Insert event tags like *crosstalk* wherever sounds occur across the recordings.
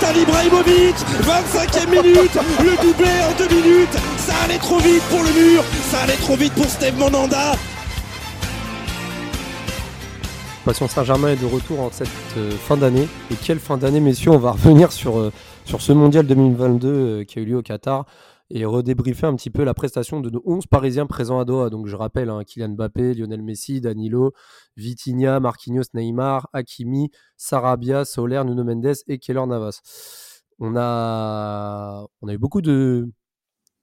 Zlatan Ibrahimovic 25e minute Le doublé en deux minutes. Ça allait trop vite pour le mur Ça allait trop vite pour Steve Monanda Passion Saint-Germain est de retour en cette euh, fin d'année. Et quelle fin d'année, messieurs? On va revenir sur, euh, sur ce mondial 2022 euh, qui a eu lieu au Qatar et redébriefer un petit peu la prestation de nos 11 Parisiens présents à Doha. Donc je rappelle, hein, Kylian Mbappé, Lionel Messi, Danilo, Vitinha, Marquinhos, Neymar, Hakimi, Sarabia, Soler, Nuno Mendes et Keller Navas. On a, on a eu beaucoup de,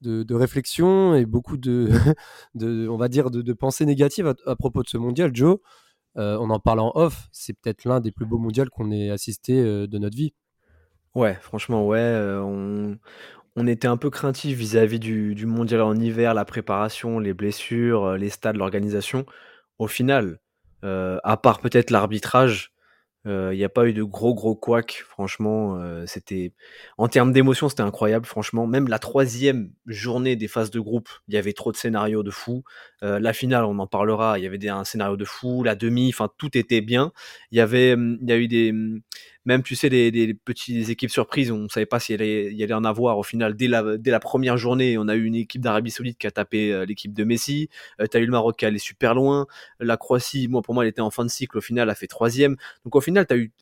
de, de réflexions et beaucoup de, *laughs* de, on va dire, de, pensées négatives à, à propos de ce mondial. Joe, euh, on en parle en off, c'est peut-être l'un des plus beaux mondiaux qu'on ait assisté euh, de notre vie. Ouais, franchement, ouais. euh, on, on était un peu craintif vis-à-vis du, mondial en hiver, la préparation, les blessures, euh, les stades, l'organisation. Au final, euh, à part peut-être l'arbitrage, il n'y a pas eu de gros gros couacs. Franchement, euh, c'était en termes d'émotion, c'était incroyable. Franchement, même la troisième journée des phases de groupe, il y avait trop de scénarios de fou. Euh, la finale, on en parlera. Il y avait un scénario de fou. La demi, enfin tout était bien. Il y avait, hum, il y a eu des, hum, même tu sais, des petites équipes surprises. On savait pas s'il y allait, en avoir. Au final, dès la, première journée, on a eu une équipe d'Arabie Saoudite qui a tapé euh, l'équipe de Messi. Euh, T'as eu le Maroc qui allait super loin. La Croatie, moi pour moi, elle était en fin de cycle. Au final, elle a fait troisième. Donc au final, t'as eu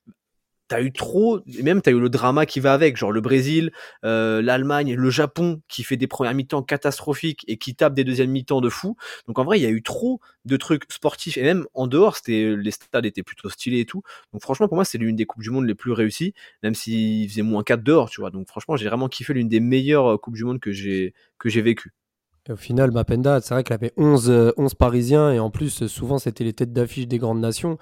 T'as eu trop, et même t'as eu le drama qui va avec, genre le Brésil, euh, l'Allemagne, le Japon qui fait des premières mi-temps catastrophiques et qui tape des deuxièmes mi-temps de fou. Donc en vrai, il y a eu trop de trucs sportifs et même en dehors, c'était les stades étaient plutôt stylés et tout. Donc franchement, pour moi, c'est l'une des coupes du monde les plus réussies, même s'il faisait moins 4 dehors, tu vois. Donc franchement, j'ai vraiment kiffé l'une des meilleures euh, coupes du monde que j'ai que j'ai vécues. Et au final, Mapenda, c'est vrai qu'elle avait 11, euh, 11 Parisiens et en plus, euh, souvent, c'était les têtes d'affiche des grandes nations.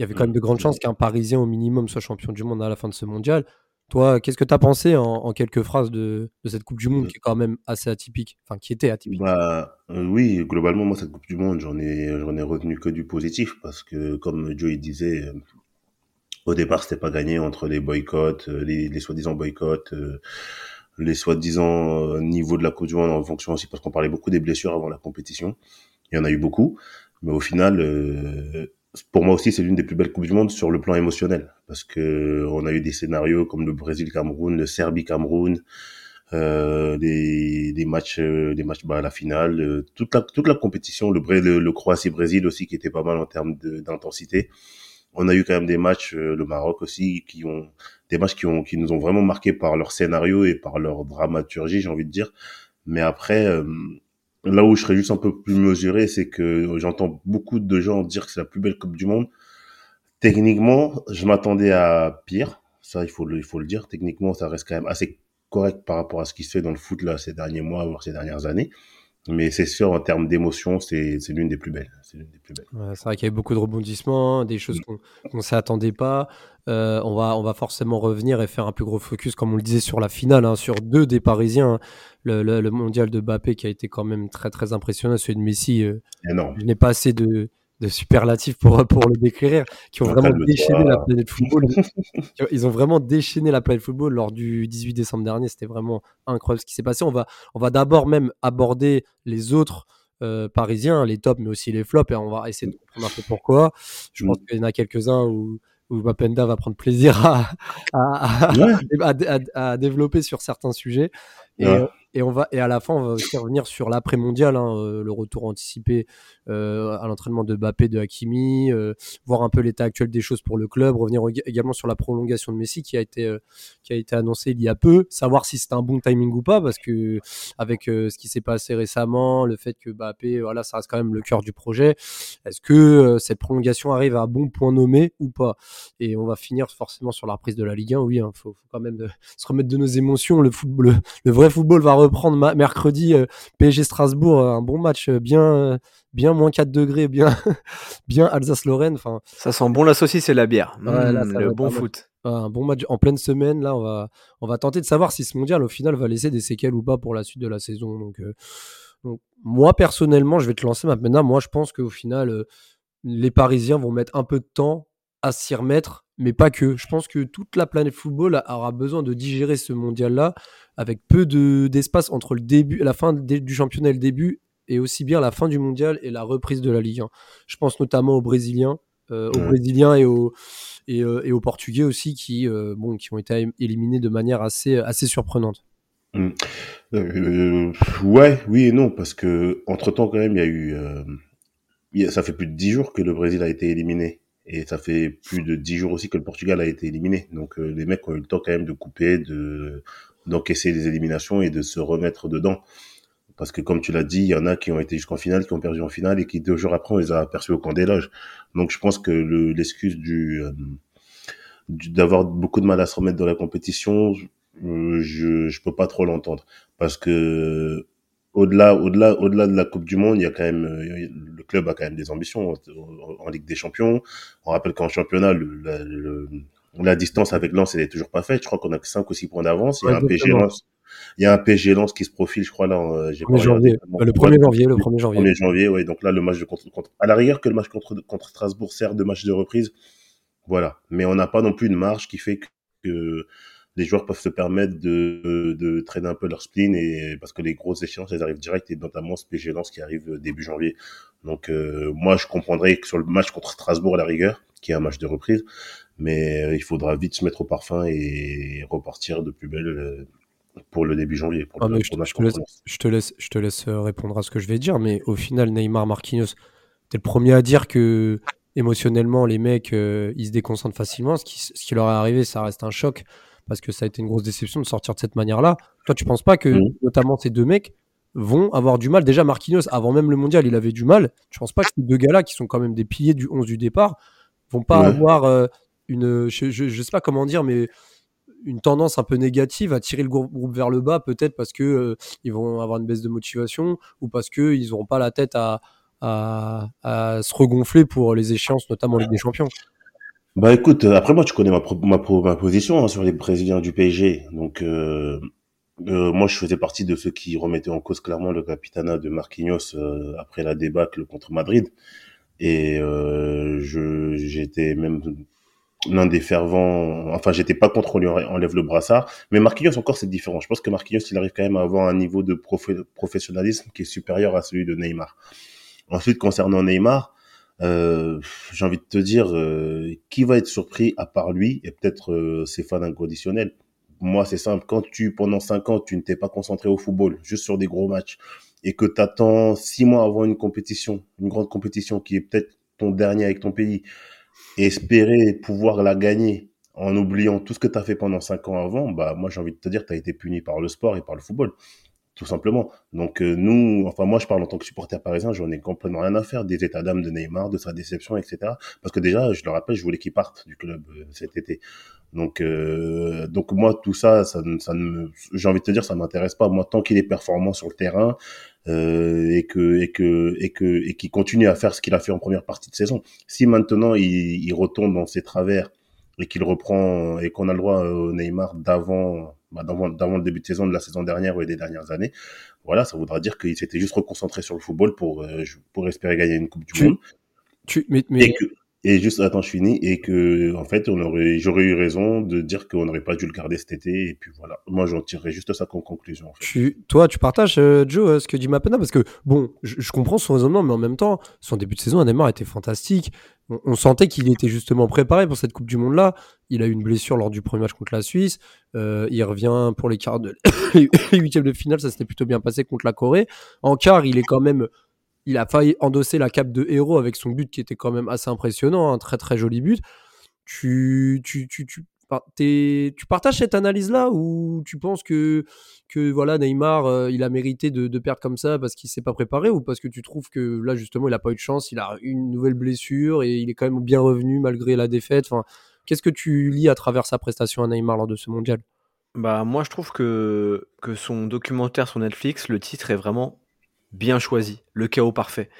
Il y avait quand même de grandes chances qu'un Parisien au minimum soit champion du monde à la fin de ce mondial. Toi, qu'est-ce que tu as pensé en, en quelques phrases de, de cette Coupe du Monde qui est quand même assez atypique, enfin qui était atypique. Bah euh, oui, globalement moi cette Coupe du Monde, j'en ai j'en ai retenu que du positif parce que comme Joe il disait euh, au départ c'était pas gagné entre les boycotts, euh, les, les soi-disant boycotts, les soi-disant niveaux de la Coupe du Monde en fonction aussi parce qu'on parlait beaucoup des blessures avant la compétition. Il y en a eu beaucoup, mais au final pour moi aussi, c'est l'une des plus belles coupes du monde sur le plan émotionnel, parce que on a eu des scénarios comme le Brésil-Cameroun, le Serbie-Cameroun, euh, des, des matchs, euh, des matchs bah, à la finale, euh, toute la toute la compétition, le, le, le Croatie-Brésil aussi qui était pas mal en termes d'intensité. On a eu quand même des matchs, euh, le Maroc aussi, qui ont des matchs qui ont qui nous ont vraiment marqué par leur scénario et par leur dramaturgie, j'ai envie de dire. Mais après, euh, Là où je serais juste un peu plus mesuré, c'est que j'entends beaucoup de gens dire que c'est la plus belle Coupe du Monde. Techniquement, je m'attendais à pire. Ça, il faut le, il faut le dire. Techniquement, ça reste quand même assez correct par rapport à ce qui se fait dans le foot là ces derniers mois, voire ces dernières années. Mais c'est sûr, en termes d'émotion, c'est, l'une des plus belles. C'est l'une des plus belles. Ouais, c'est vrai qu'il y avait beaucoup de rebondissements, des choses qu'on qu'on s'attendait pas. Euh, on, va, on va forcément revenir et faire un plus gros focus, comme on le disait, sur la finale, hein, sur deux des Parisiens. hein. Le, le- le mondial de Mbappé qui a été quand même très très impressionnant, celui de Messi. euh, je n'ai pas assez de, de superlatifs pour, *laughs* pour le décrire, qui ont Ah, vraiment déchaîné la planète football. *laughs* Ils ont vraiment déchaîné la planète football lors du 18 décembre dernier. C'était vraiment incroyable ce qui s'est passé. On va, on va d'abord même aborder les autres euh, parisiens, les tops, mais aussi les flops, et on va essayer de comprendre un peu pourquoi. Je pense Mm. qu'il y en a quelques-uns où, où Mapenda va prendre plaisir à, à, à- Ouais. *laughs* développer sur certains sujets. Et, Ouais. Et, on va, et à la fin, on va aussi revenir sur l'après-mondial, hein, euh, le retour anticipé euh, à l'entraînement de Mbappé, de Hakimi, euh, voir un peu l'état actuel des choses pour le club, revenir ég- également sur la prolongation de Messi qui a été, qui a été annoncée il y a peu, savoir si c'est un bon timing ou pas, parce que avec ce qui s'est passé récemment, le fait que Mbappé, voilà, ça reste quand même le cœur du projet, est-ce que cette prolongation arrive à un bon point nommé ou pas? Et on va finir forcément sur la reprise de la Ligue 1, oui, il faut, faut quand même se remettre de nos émotions, le, football, le vrai football va reprendre ma- mercredi euh, PSG Strasbourg, euh, un bon match euh, bien, bien moins 4 degrés, bien, *laughs* bien Alsace-Lorraine. Enfin, Ça sent bon la saucisse et la bière. Ouais, là, Mmh, le bon foot. un bon match en pleine semaine. Là, on va, on va tenter de savoir si ce mondial, au final, va laisser des séquelles ou pas pour la suite de la saison. Donc, euh, Donc, moi, personnellement, je vais te lancer maintenant. Moi, je pense qu'au final, euh, les Parisiens vont mettre un peu de temps à s'y remettre, mais pas que. Je pense que toute la planète football aura besoin de digérer ce mondial-là avec peu d'espace entre le début, la fin du championnat et le début, et aussi bien la fin du mondial et la reprise de la Ligue 1. Je pense notamment aux Brésiliens, euh, aux Brésiliens et aux, et, euh, et, aux Portugais aussi qui, euh, bon, qui ont été éliminés de manière assez, assez surprenante. Mmh. ouais, oui et non, parce que entre temps quand même, il y a eu, ça fait plus de dix jours que le Brésil a été éliminé. Et ça fait plus de dix jours aussi que le Portugal a été éliminé. Donc les mecs ont eu le temps quand même de couper, de d'encaisser les éliminations et de se remettre dedans. Parce que comme tu l'as dit, il y en a qui ont été jusqu'en finale, qui ont perdu en finale et qui deux jours après on les a aperçus au camp des loges. Donc je pense que l'excuse euh, du, d'avoir beaucoup de mal à se remettre dans la compétition, euh, je je peux pas trop l'entendre parce que au-delà au-delà au-delà de la Coupe du monde, il y a quand même euh, le club a quand même des ambitions en, Ligue des Champions. On rappelle qu'en championnat le, la distance avec Lens, elle est toujours pas faite. Je crois qu'on a que 5 ou 6 points d'avance. Il y a un PSG Lens. Il y a un PSG Lens qui se profile, je crois, là. Euh, j'ai janvier. Le 1er janvier, le 1er janvier. Le 1er janvier, oui. Donc là, le match de contre, contre, à la rigueur que le match contre, contre Strasbourg sert de match de reprise. Voilà. Mais on n'a pas non plus une marge qui fait que les joueurs peuvent se permettre de, de traîner un peu leur spleen et parce que les grosses échéances elles arrivent direct et notamment ce PSG Lens qui arrive début janvier. Donc euh, moi je comprendrais que sur le match contre Strasbourg à la rigueur, qui est un match de reprise, mais euh, il faudra vite se mettre au parfum et repartir de plus belle euh, pour le début janvier. Ah, je, te laisse, je, te laisse, euh, répondre à ce que je vais dire, mais au final, Neymar, Marquinhos, t'es le premier à dire que émotionnellement, les mecs, ils se déconcentrent facilement. Ce qui, ce qui, leur est arrivé, ça reste un choc parce que ça a été une grosse déception de sortir de cette manière-là. Toi, tu penses pas que, mmh. notamment ces deux mecs, vont avoir du mal? Déjà, Marquinhos, avant même le mondial, il avait du mal. Tu penses pas que ces deux gars-là, qui sont quand même des piliers du 11 du départ, vont pas avoir une, je, ne sais pas comment dire, mais une tendance un peu négative à tirer le groupe vers le bas, peut-être parce que euh, ils vont avoir une baisse de motivation ou parce que ils n'auront pas la tête à, à, se regonfler pour les échéances, notamment Ligue des Champions. Bah écoute, euh, après moi tu connais ma, ma, ma position hein, sur les Brésiliens du PSG, donc euh, moi je faisais partie de ceux qui remettaient en cause clairement le capitana de Marquinhos après la débâcle contre Madrid. Et je j'étais même l'un des fervents, enfin j'étais pas contre lui enlève le brassard, mais Marquinhos encore c'est différent. Je pense que Marquinhos il arrive quand même à avoir un niveau de professionnalisme qui est supérieur à celui de Neymar. Ensuite concernant Neymar, euh, j'ai envie de te dire euh, qui va être surpris à part lui et peut-être euh, ses fans inconditionnels? Moi c'est simple, quand tu pendant cinq ans tu ne t'es pas concentré au football, juste sur des gros matchs et que tu attends six mois avant une compétition, une grande compétition qui est peut-être ton dernier avec ton pays espérer pouvoir la gagner en oubliant tout ce que tu as fait pendant cinq ans avant, bah moi j'ai envie de te dire, tu as été puni par le sport et par le football, tout simplement. Donc euh, nous, enfin moi je parle en tant que supporter parisien, j'en ai complètement rien à faire des états d'âme de Neymar, de sa déception, etc. Parce que déjà, je le rappelle, je voulais qu'il parte du club euh, cet été. Donc euh, donc moi tout ça, ça, ça j'ai envie de te dire, ça m'intéresse pas. Moi tant qu'il est performant sur le terrain, euh, et que et que et que et qui continue à faire ce qu'il a fait en première partie de saison. Si maintenant il, il retombe dans ses travers et qu'il reprend et qu'on a le droit au Neymar d'avant bah, d'avant le début de saison de la saison dernière ou des dernières années, voilà, ça voudra dire qu'il s'était juste reconcentré sur le football pour euh, pour espérer gagner une coupe du monde. Tu, mais, mais... Et juste, attends, je finis, et que, en fait, on aurait, j'aurais eu raison de dire qu'on n'aurait pas dû le garder cet été, et puis voilà. Moi, j'en tirerais juste ça comme conclusion. Tu, toi, tu partages, euh, Joe, euh, ce que dit Mapena, parce que, bon, je, comprends son raisonnement, mais en même temps, son début de saison à Neymar était fantastique. On, sentait qu'il était justement préparé pour cette Coupe du Monde-là. Il a eu une blessure lors du premier match contre la Suisse. Euh, il revient pour les quarts de, *coughs* les huitièmes de finale, ça s'était plutôt bien passé contre la Corée. En quart, il est quand même il a failli endosser la cape de héros avec son but qui était quand même assez impressionnant, un très très joli but. Tu, tu, tu, tu, tu partages cette analyse-là ou tu penses que, que voilà, Neymar, euh, il a mérité de, perdre comme ça parce qu'il s'est pas préparé ou parce que tu trouves que là, justement, il a pas eu de chance, il a une nouvelle blessure et il est quand même bien revenu malgré la défaite? Enfin, Qu'est-ce que tu lis à travers sa prestation à Neymar lors de ce mondial? Bah, moi, je trouve que, que son documentaire sur Netflix, le titre est vraiment bien choisi, le chaos parfait.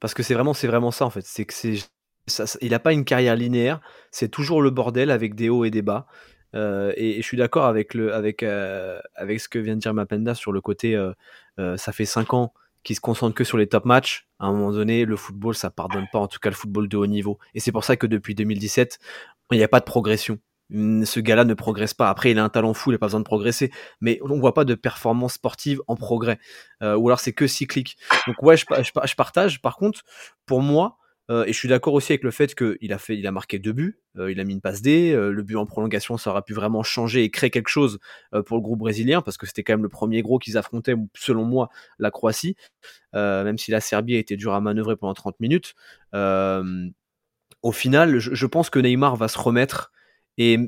Parce que c'est vraiment, c'est vraiment ça en fait. C'est que c'est, il n'a pas une carrière linéaire. C'est toujours le bordel avec des hauts et des bas. et, je suis d'accord avec, le, avec, avec ce que vient de dire Mapenda sur le côté ça fait 5 ans qu'il se concentre que sur les top matchs. À un moment donné, le football, ça pardonne pas, en tout cas le football de haut niveau. Et c'est pour ça que depuis 2017, il n'y a pas de progression. Ce gars-là ne progresse pas. Après, il a un talent fou, il n'a pas besoin de progresser. Mais on ne voit pas de performance sportive en progrès. Euh, ou alors c'est que cyclique. Donc ouais, je, je, partage. Par contre, pour moi, euh, et je suis d'accord aussi avec le fait qu'il a fait, il a marqué deux buts, euh, il a mis une passe D, le but en prolongation, ça aurait pu vraiment changer et créer quelque chose pour le groupe brésilien parce que c'était quand même le premier gros qu'ils affrontaient, selon moi, la Croatie, même si la Serbie a été dure à manœuvrer pendant 30 minutes. au final, je, pense que Neymar va se remettre et,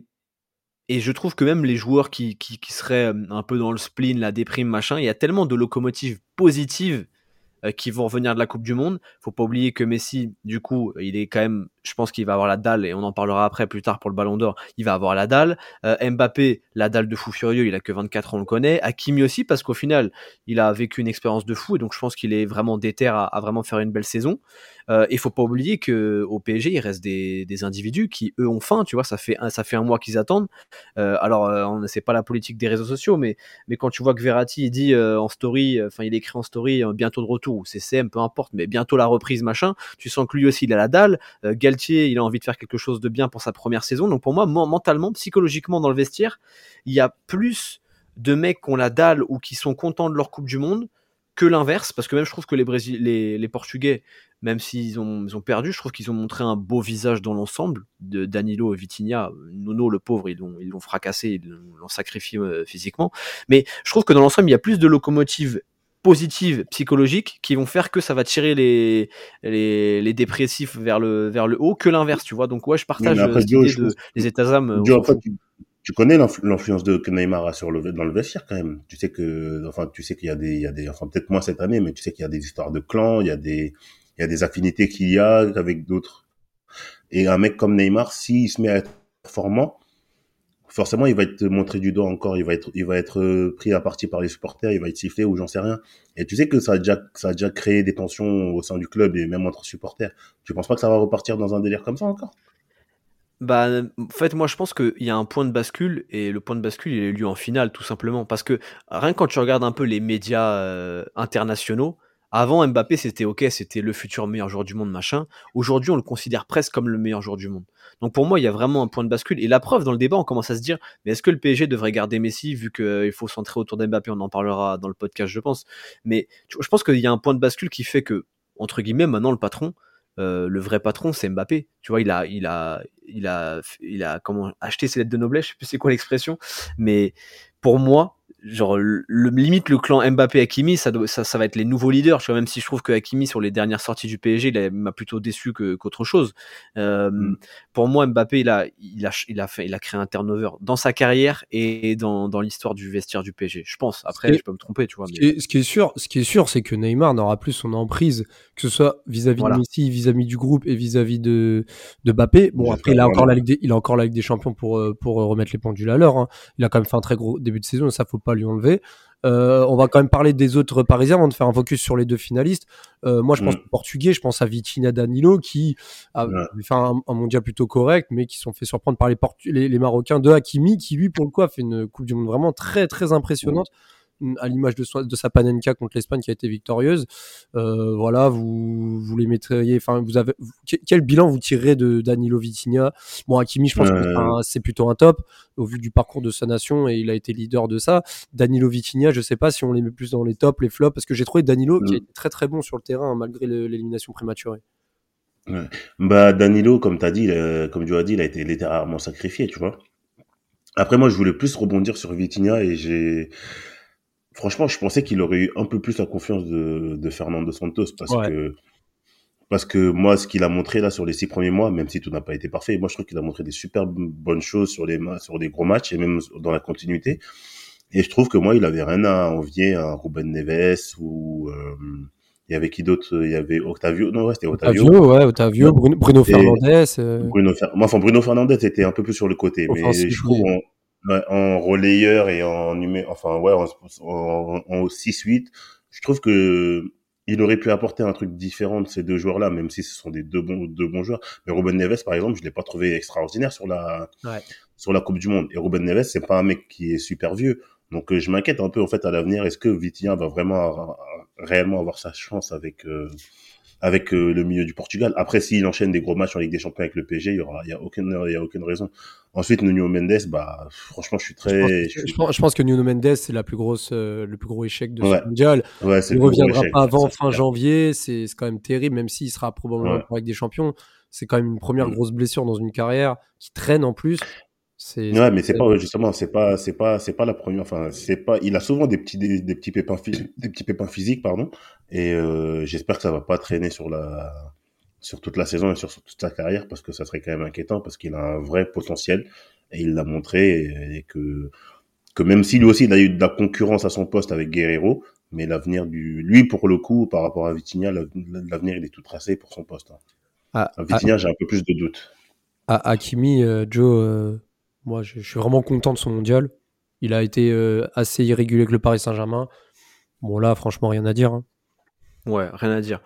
et je trouve que même les joueurs qui, qui, seraient un peu dans le spleen, la déprime, machin, il y a tellement de locomotives positives qui vont revenir de la Coupe du Monde. Faut pas oublier que Messi, du coup, il est quand même je pense qu'il va avoir la dalle et on en parlera après plus tard pour le Ballon d'Or. Il va avoir la dalle. Euh, Mbappé, la dalle de fou furieux, il a que 24 ans, on le connaît. Hakimi aussi parce qu'au final, il a vécu une expérience de fou et donc je pense qu'il est vraiment déter à, vraiment faire une belle saison. Euh, il faut pas oublier que au PSG, il reste des, des, individus qui eux ont faim. Tu vois, ça fait un, ça fait un mois qu'ils attendent. Euh, alors, euh, on ne sait pas la politique des réseaux sociaux, mais mais quand tu vois que Verratti il dit en story, enfin il écrit en story bientôt de retour ou CCM, peu importe, mais bientôt la reprise machin. Tu sens que lui aussi il a la dalle il a envie de faire quelque chose de bien pour sa première saison. Donc pour moi, mentalement, psychologiquement dans le vestiaire, il y a plus de mecs qui ont la dalle ou qui sont contents de leur Coupe du Monde que l'inverse, parce que même je trouve que les, les, Portugais, même s'ils ont, ont perdu, je trouve qu'ils ont montré un beau visage dans l'ensemble, de Danilo et Vitinha. Nono, le pauvre, ils l'ont, ils l'ont fracassé, ils l'ont sacrifié euh, physiquement. Mais je trouve que dans l'ensemble, il y a plus de locomotives positives psychologiques qui vont faire que ça va tirer les, les, les dépressifs vers le, vers le haut que l'inverse, tu vois. Donc, ouais, je partage euh, de, les états âmes. tu, connais l'influence de Neymar sur le, dans le vestiaire quand même. Tu sais que, enfin, tu sais qu'il y a des, il y a des, enfin, peut-être moins cette année, mais tu sais qu'il y a des histoires de clans, il y a des, il y a des affinités qu'il y a avec d'autres. Et un mec comme Neymar, s'il se met à être performant, forcément, il va être montré du doigt encore, il va être, euh, pris à partie par les supporters, il va être sifflé ou j'en sais rien. Et tu sais que ça a déjà, déjà créé des tensions au sein du club et même entre supporters. Tu penses pas que ça va repartir dans un délire comme ça encore? Bah, en fait, moi, je pense qu'il y a un point de bascule et le point de bascule, il est lieu en finale, tout simplement. Parce que rien que quand tu regardes un peu les médias euh, internationaux, avant Mbappé, c'était ok, c'était le futur meilleur joueur du monde, machin. Aujourd'hui, on le considère presque comme le meilleur joueur du monde. Donc pour moi, il y a vraiment un point de bascule. Et la preuve, dans le débat, on commence à se dire, mais est-ce que le PSG devrait garder Messi, vu qu'il faut centrer autour d'Mbappé? On en parlera dans le podcast, je pense. Mais je pense qu'il y a un point de bascule qui fait que, entre guillemets, maintenant, le patron, euh, le vrai patron, c'est Mbappé. Tu vois, il a, il a, il a, il a, comment acheté ses lettres de noblesse. Je sais plus c'est quoi l'expression, mais pour moi, genre le, limite le clan Mbappé Hakimi ça, ça, ça va être les nouveaux leaders. Tu vois même si je trouve que Hakimi sur les dernières sorties du PSG il m'a plutôt déçu qu'autre chose. Euh, mm. pour moi Mbappé il a il a il a fait il a créé un turnover dans sa carrière et dans, dans l'histoire du vestiaire du PSG je pense. Après je peux me tromper tu vois mais... ce, qui est, sûr ce qui est sûr c'est que Neymar n'aura plus son emprise que ce soit vis-à-vis de Messi vis-à-vis du groupe et vis-à-vis de de Mbappé. Bon après il a encore la Ligue des, il a encore la Ligue des Champions pour euh, pour remettre les pendules à l'heure hein. il a quand même fait un très gros début de saison ça faut pas lui enlever. Euh, on va quand même parler des autres Parisiens avant de faire un focus sur les deux finalistes. Euh, moi, je pense mm. Portugais, je pense à Vitinha Danilo qui a fait un, mondial plutôt correct, mais qui sont fait surprendre par les, les, Marocains de Hakimi, qui lui, pour le coup, a fait une Coupe du Monde vraiment très très impressionnante à l'image de, de sa Panenka contre l'Espagne qui a été victorieuse. Euh, voilà, vous, vous les mettriez. Enfin, vous avez quel bilan vous tirerez de Danilo Vitinha? Bon, Hakimi, je pense que euh. c'est plutôt un top au vu du parcours de sa nation et il a été leader de ça. Danilo Vitinha, je sais pas si on les met plus dans les tops, les flops, parce que j'ai trouvé Danilo qui mm. est très très bon sur le terrain malgré l'élimination prématurée. Bah Danilo, comme tu as dit, comme tu as dit, il a été littéralement sacrifié, tu vois. Après moi, je voulais plus rebondir sur Vitinha et j'ai franchement, je pensais qu'il aurait eu un peu plus la confiance de, de Fernando Santos parce que parce que moi, ce qu'il a montré là sur les six premiers mois, même si tout n'a pas été parfait, moi je trouve qu'il a montré des super bonnes choses sur les sur des gros matchs et même dans la continuité. Et je trouve que moi, il avait rien à envier à Ruben Neves ou euh, il y avait qui d'autre? Il y avait Octavio. Non, ouais, c'était Octavio. Octavio, ouais, Octavio, Bruno, Fernandez. Euh. Bruno, enfin, Bruno Fernandez était un peu plus sur le côté, mais je trouve en relayeur et en numéro, enfin ouais, en, en, 6-8, je trouve que il aurait pu apporter un truc différent de ces deux joueurs-là, même si ce sont des deux bons, deux bons joueurs. Mais Ruben Neves, par exemple, je l'ai pas trouvé extraordinaire sur la, sur la Coupe du Monde. Et Ruben Neves, c'est pas un mec qui est super vieux. Donc euh, je m'inquiète un peu en fait à l'avenir. Est-ce que Vitinha va vraiment réellement avoir sa chance avec euh, avec euh, le milieu du Portugal Après, s'il enchaîne des gros matchs en Ligue des Champions avec le PSG, il y aura, il y a aucune, il y a aucune raison. Ensuite, Nuno Mendes, bah franchement, je suis très. Je pense, je pense, que Nuno Mendes c'est la plus grosse, le plus gros échec de ce mondial. Ouais, il reviendra pas avant fin janvier. C'est quand même terrible, même s'il sera probablement avec des champions. C'est quand même une première mm. grosse blessure dans une carrière qui traîne en plus. Ouais, mais c'est pas justement, c'est pas, c'est pas, c'est pas la première. Enfin, c'est pas. Il a souvent des petits, des, petits pépins, des petits pépins physiques, pardon. Et euh, j'espère que ça va pas traîner sur la, sur toute la saison et sur, toute sa carrière parce que ça serait quand même inquiétant parce qu'il a un vrai potentiel et il l'a montré et, que que même si lui aussi il a eu de la concurrence à son poste avec Guerrero, mais l'avenir du, lui pour le coup par rapport à Vitinha, l'avenir il est tout tracé pour son poste. Hein. Ah, Vitinha, ah. j'ai un peu plus de doutes. À Hakimi, euh, Joe. Euh, moi, je, suis vraiment content de son mondial. Il a été euh, assez irrégulier avec le Paris Saint-Germain. Bon, là, franchement, rien à dire. Hein. Ouais, rien à dire.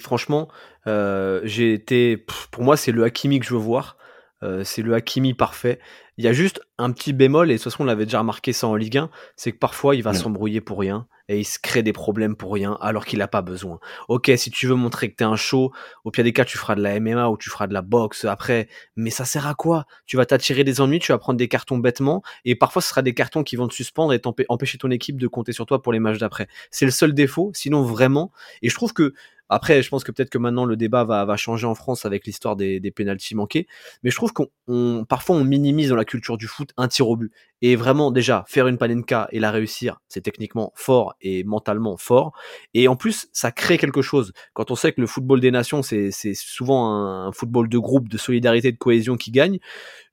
franchement, euh, j'ai été. Pour moi, c'est le Hakimi que je veux voir. Euh, c'est le Hakimi parfait. Il y a juste un petit bémol, et de toute façon, on l'avait déjà remarqué ça en Ligue 1, c'est que parfois, il va s'embrouiller pour rien et il se crée des problèmes pour rien alors qu'il n'a pas besoin. Ok, si tu veux montrer que t'es un show, au pire des cas, tu feras de la MMA ou tu feras de la boxe après, mais ça sert à quoi? Tu vas t'attirer des ennuis, tu vas prendre des cartons bêtement, et parfois ce sera des cartons qui vont te suspendre et empêcher ton équipe de compter sur toi pour les matchs d'après. C'est le seul défaut, sinon vraiment, et je trouve que après, je pense que peut-être que maintenant le débat va, changer en France avec l'histoire des, des pénalties manqués. Mais je trouve qu'on parfois on minimise dans la culture du foot un tir au but. Et vraiment, déjà, faire une panenka et la réussir, c'est techniquement fort et mentalement fort. Et en plus, ça crée quelque chose. Quand on sait que le football des nations, c'est souvent un, football de groupe, de solidarité, de cohésion qui gagne,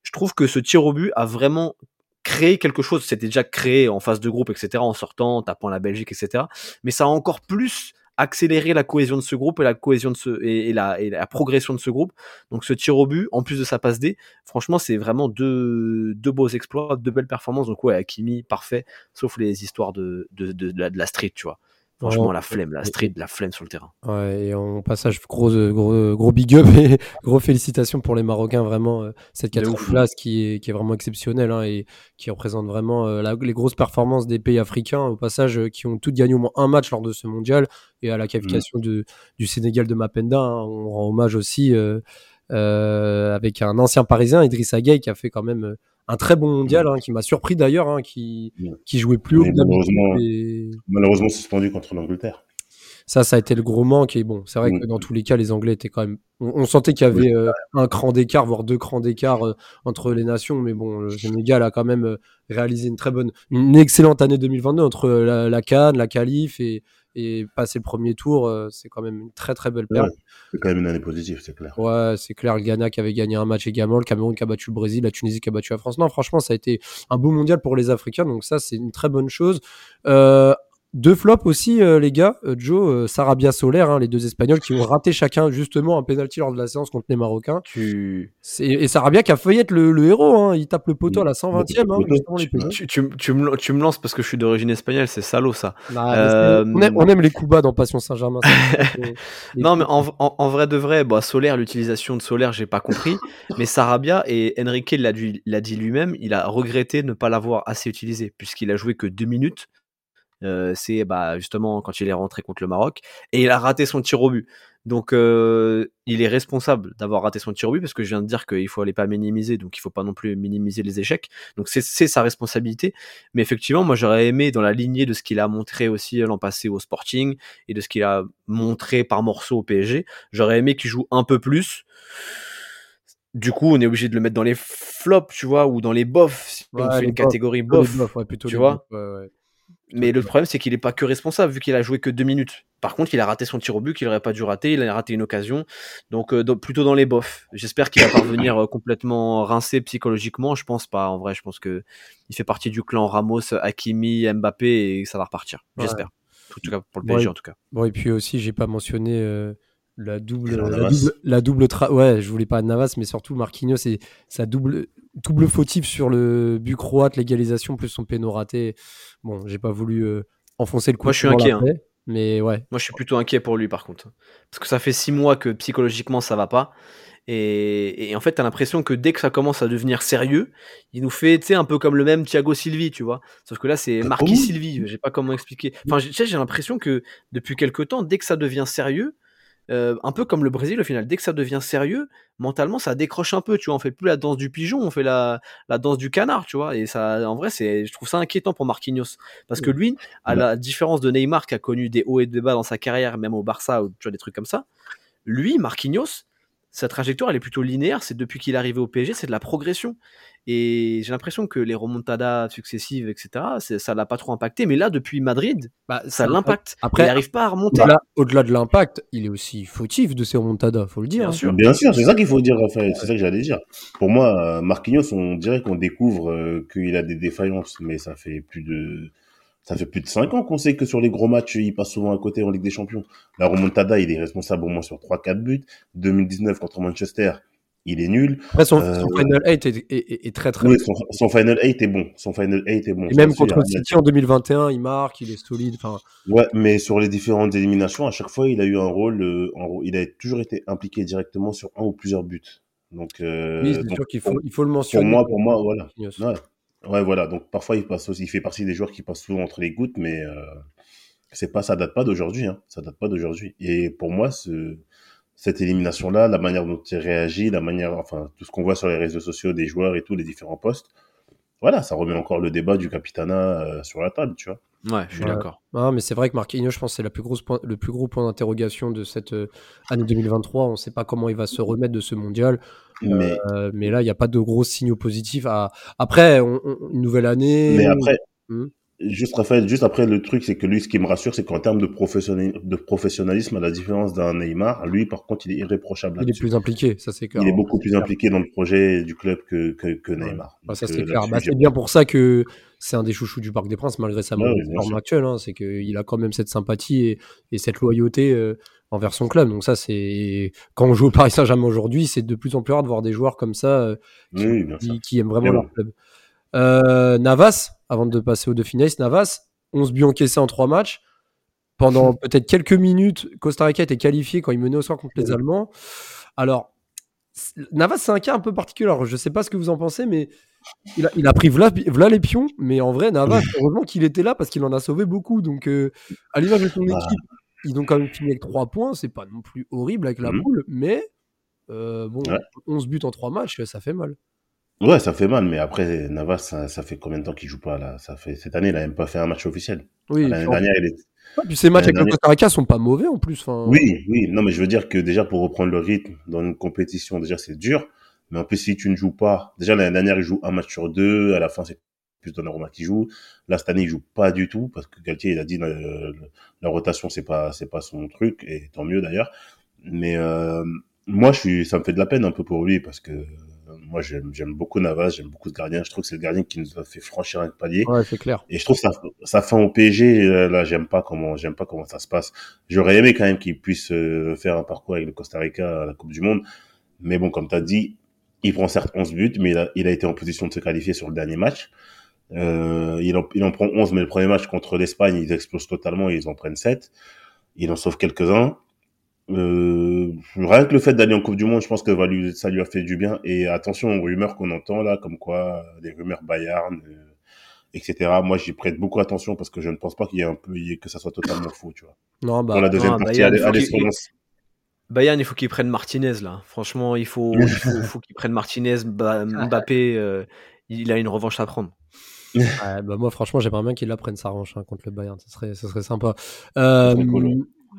je trouve que ce tir au but a vraiment créé quelque chose. C'était déjà créé en phase de groupe, etc., en sortant, tapant la Belgique, etc. Mais ça a encore plus accélérer la cohésion de ce groupe et la progression de ce groupe. Donc ce tir au but, en plus de sa passe D, franchement c'est vraiment deux, beaux exploits, deux belles performances. Donc ouais, Akimi parfait, sauf les histoires de la street, tu vois. Franchement, la flemme, la street, la flemme sur le terrain. Ouais, et en passage, gros, gros, gros big up *laughs* et gros félicitations pour les Marocains, vraiment, euh, cette quatrième place qui est, qui est vraiment exceptionnelle hein, et qui représente vraiment euh, les grosses performances des pays africains, au passage, euh, qui ont toutes gagné au moins un match lors de ce mondial et à la qualification mm. du Sénégal de Mapenda. Hein, on rend hommage aussi avec un ancien parisien, Idrissa Gueye, qui a fait quand même un très bon mondial, hein, qui m'a surpris d'ailleurs, hein, qui, qui jouait plus haut. Malheureusement, malheureusement suspendu contre l'Angleterre. Ça, ça a été le gros manque. Et bon, c'est vrai mm. que dans tous les cas, les Anglais étaient quand même. On, sentait qu'il y avait euh, un cran d'écart, voire deux crans d'écart euh, entre les nations. Mais bon, le Sénégal a quand même euh, réalisé une très bonne, une excellente année 2022 entre la, la Cannes, la Qualif et, et passer le premier tour, euh, c'est quand même une très très belle perte. c'est quand même une année positive, c'est clair. Ouais, c'est clair. Le Ghana qui avait gagné un match également, le Cameroun qui a battu le Brésil, la Tunisie qui a battu la France. Non, franchement, ça a été un beau mondial pour les Africains, donc ça, c'est une très bonne chose. Euh, deux flops aussi, euh, les gars. Euh, Joe, euh, Sarabia Solaire, hein, les deux Espagnols qui ont *laughs* raté chacun justement un penalty lors de la séance contre les Marocains. Tu... Et Sarabia qui a failli être le, héros. Hein. Il tape le poteau à la 120e. Hein, tu, me, lances parce que je suis d'origine espagnole. C'est salaud ça. Bah, on, aime, les coups bas dans Passion Saint-Germain. *laughs* non, mais en, vrai de vrai, bah, Solaire, l'utilisation de Solaire, j'ai pas compris. *laughs* mais Sarabia, et Enrique l'a dit lui-même, il a regretté de ne pas l'avoir assez utilisé puisqu'il a joué que deux minutes euh, c'est bah, justement quand il est rentré contre le Maroc et il a raté son tir au but. Donc euh, il est responsable d'avoir raté son tir au but parce que je viens de dire qu'il faut aller pas minimiser, donc il faut pas non plus minimiser les échecs. Donc c'est sa responsabilité. Mais effectivement, moi j'aurais aimé dans la lignée de ce qu'il a montré aussi l'an passé au Sporting et de ce qu'il a montré par morceaux au PSG, j'aurais aimé qu'il joue un peu plus. Du coup, on est obligé de le mettre dans les flops, tu vois, ou dans les bofs. on fait une catégorie bof, tu vois. Mais le problème, c'est qu'il n'est pas que responsable, vu qu'il a joué que deux minutes. Par contre, il a raté son tir au but qu'il n'aurait pas dû rater. Il a raté une occasion. Donc, euh, plutôt dans les bofs. J'espère qu'il va parvenir euh, complètement rincé psychologiquement. Je pense pas. En vrai, je pense que il fait partie du clan Ramos, Hakimi, Mbappé et ça va repartir. J'espère. En tout cas, pour le PSG, en tout cas. Bon, et puis aussi, j'ai pas mentionné. Euh, la double, la double, la ouais, je voulais pas de Navas, mais surtout Marquinhos et sa double, double fautif sur le but croate, l'égalisation plus son péno raté. Bon, j'ai pas voulu euh, enfoncer le coup. Moi, je suis inquiet. Hein. Mais ouais. Moi, je suis plutôt inquiet pour lui, par contre. Parce que ça fait six mois que psychologiquement, ça va pas. Et, et en fait, t'as l'impression que dès que ça commence à devenir sérieux, il nous fait, tu sais, un peu comme le même Thiago Silvi, tu vois. Sauf que là, c'est Ah Marquis bon Silvi. J'ai pas comment expliquer. Enfin, tu sais, j'ai l'impression que depuis quelques temps, dès que ça devient sérieux, euh, un peu comme le Brésil au final, dès que ça devient sérieux, mentalement, ça décroche un peu, tu vois. On fait plus la danse du pigeon, on fait la, la danse du canard, tu vois. Et ça, en vrai, c'est, je trouve ça inquiétant pour Marquinhos. Parce que lui, à la différence de Neymar qui a connu des hauts et des bas dans sa carrière, même au Barça ou tu vois, des trucs comme ça, lui, Marquinhos, sa trajectoire, elle est plutôt linéaire. C'est depuis qu'il est arrivé au PSG, c'est de la progression. Et j'ai l'impression que les remontadas successives, etc., ça l'a pas trop impacté. Mais là, depuis Madrid, Bah, ça l'impacte. Après- il n'arrive pas à remonter. Au-delà, au-delà de l'impact, il est aussi fautif de ses remontadas, faut le dire. Bien hein. sûr. Bien sûr, c'est ça qu'il faut dire, Raphaël. C'est ça que j'allais dire. Pour moi, euh, Marquinhos, on dirait qu'on découvre euh, qu'il a des défaillances, mais ça fait plus de ça fait plus de cinq ans qu'on sait que sur les gros matchs, il passe souvent à côté en Ligue des Champions. La remontada, il est responsable au moins sur 3-4 buts. 2019 contre Manchester, il est nul. Après, son, Euh, son Final 8 est, est- est- est très très Oui, bon. son, son Final 8 est bon. Son Final 8 est bon. Et même contre c'est- City en 2021, il marque, il est solide. Ouais, mais sur les différentes éliminations, à chaque fois, il a eu un rôle, euh, en il a toujours été impliqué directement sur un ou plusieurs buts. Donc, euh, oui, c'est sûr qu'il faut, pour- il faut le pour mentionner. moi, pour moi, voilà. Ouais. Ouais, voilà. Donc parfois, il passe aussi, il fait partie des joueurs qui passent souvent entre les gouttes, mais c'est pas, ça date pas d'aujourd'hui. Hein. Ça date pas d'aujourd'hui. Et pour moi, ce, cette élimination-là, la manière dont il réagit, la manière, enfin, tout ce qu'on voit sur les réseaux sociaux des joueurs et tous les différents postes, voilà, ça remet encore le débat du capitana euh, sur la table, tu vois. Ouais, je suis Ouais. d'accord. Ah, mais c'est vrai que Marquinhos, je pense, que c'est la plus grosse point- le plus gros point d'interrogation de cette euh, année 2023. On ne sait pas comment il va se remettre de ce mondial. Mais, Euh, mais là, il n'y a pas de gros signaux positifs. À... Après, on- on- une nouvelle année. mais après, Hmm. Juste Raphaël, juste après, le truc, c'est que lui, ce qui me rassure, c'est qu'en termes de, professionnali- de professionnalisme, à la différence d'un Neymar, lui, par contre, il est irréprochable. il est plus impliqué, ça c'est clair. Il est beaucoup plus impliqué dans le projet du club que, que, que Neymar. Ouais, ça c'est euh, clair. Bah, c'est bien pour ça que c'est un des chouchous du Parc des Princes, malgré sa Ouais, forme sûr. actuelle. hein. c'est qu'il a quand même cette sympathie et, et cette loyauté euh, envers son club. Donc ça, c'est quand on joue au Paris Saint-Germain aujourd'hui, c'est de plus en plus rare de voir des joueurs comme ça euh, qui, Oui, bien sûr. qui- qui aiment vraiment leur bon. Euh, Navas, avant de passer aux deux finalistes, Navas, 11 buts encaissés en 3 matchs. Pendant *laughs* peut-être quelques minutes, Costa Rica était qualifié quand il menait au score contre les Allemands. Alors, Navas, c'est un cas un peu particulier. Alors, je ne sais pas ce que vous en pensez, mais il a, il a pris v'là les pions. Mais en vrai, Navas, heureusement qu'il était là parce qu'il en a sauvé beaucoup. Donc, euh, à l'image de son Ah. équipe, ils ont quand même fini avec 3 points. C'est pas non plus horrible avec la Mhm. boule, mais euh, bon, Ouais. 11 buts en 3 matchs, ça fait mal. Ouais, ça fait mal, mais après, Navas, ça, ça fait combien de temps qu'il joue pas là? Ça fait, Cette année, il a même pas fait un match officiel. Oui, L'année dernière, il est... Ouais, puis ces matchs avec le Costa Rica sont pas mauvais en plus. Oui, oui, non, mais je veux dire que déjà, pour reprendre le rythme dans une compétition, déjà, c'est dur. Mais en plus, si tu ne joues pas, déjà, l'année dernière, il joue un match sur deux. À la fin, c'est plus Donnarumma qui joue. Là, cette année, il joue pas du tout parce que Galtier, il a dit, euh, la rotation, c'est pas, c'est pas son truc. Et tant mieux d'ailleurs. Mais, euh, moi, je suis, ça me fait de la peine un peu pour lui parce que moi, j'aime, beaucoup Navas, j'aime beaucoup ce gardien. Je trouve que c'est le gardien qui nous a fait franchir un palier. Ouais, c'est clair. Et je trouve ça, sa fin au PSG, euh, là, j'aime pas comment, j'aime pas comment ça se passe. J'aurais aimé quand même qu'il puisse euh, faire un parcours avec le Costa Rica à la Coupe du Monde. Mais bon, comme tu as dit, il prend certes 11 buts, mais il a, il a été en position de se qualifier sur le dernier match. Euh, il, en, il en prend 11, mais le premier match contre l'Espagne, ils explosent totalement, ils en prennent 7. Il en sauve quelques-uns. Euh, rien que le fait d'aller en Coupe du Monde, je pense que va lui- ça lui a fait du bien. Et attention aux rumeurs qu'on entend là, comme quoi, des rumeurs Bayern, euh, etc. Moi, j'y prête beaucoup attention parce que je ne pense pas qu'il y ait un peu, que ça soit totalement faux, tu vois. Non, bah, Pour la deuxième non, partie, Bayern, prononcer. Bayern, il faut qu'il prenne Martinez là. Franchement, il faut, il faut, faut qu'il prenne Martinez, Ba- Mbappé. euh, il a une revanche à prendre. ouais, bah, moi, franchement, j'aimerais bien qu'il la prenne sa revanche hein, contre le Bayern. Ça serait, ça serait sympa. Euh.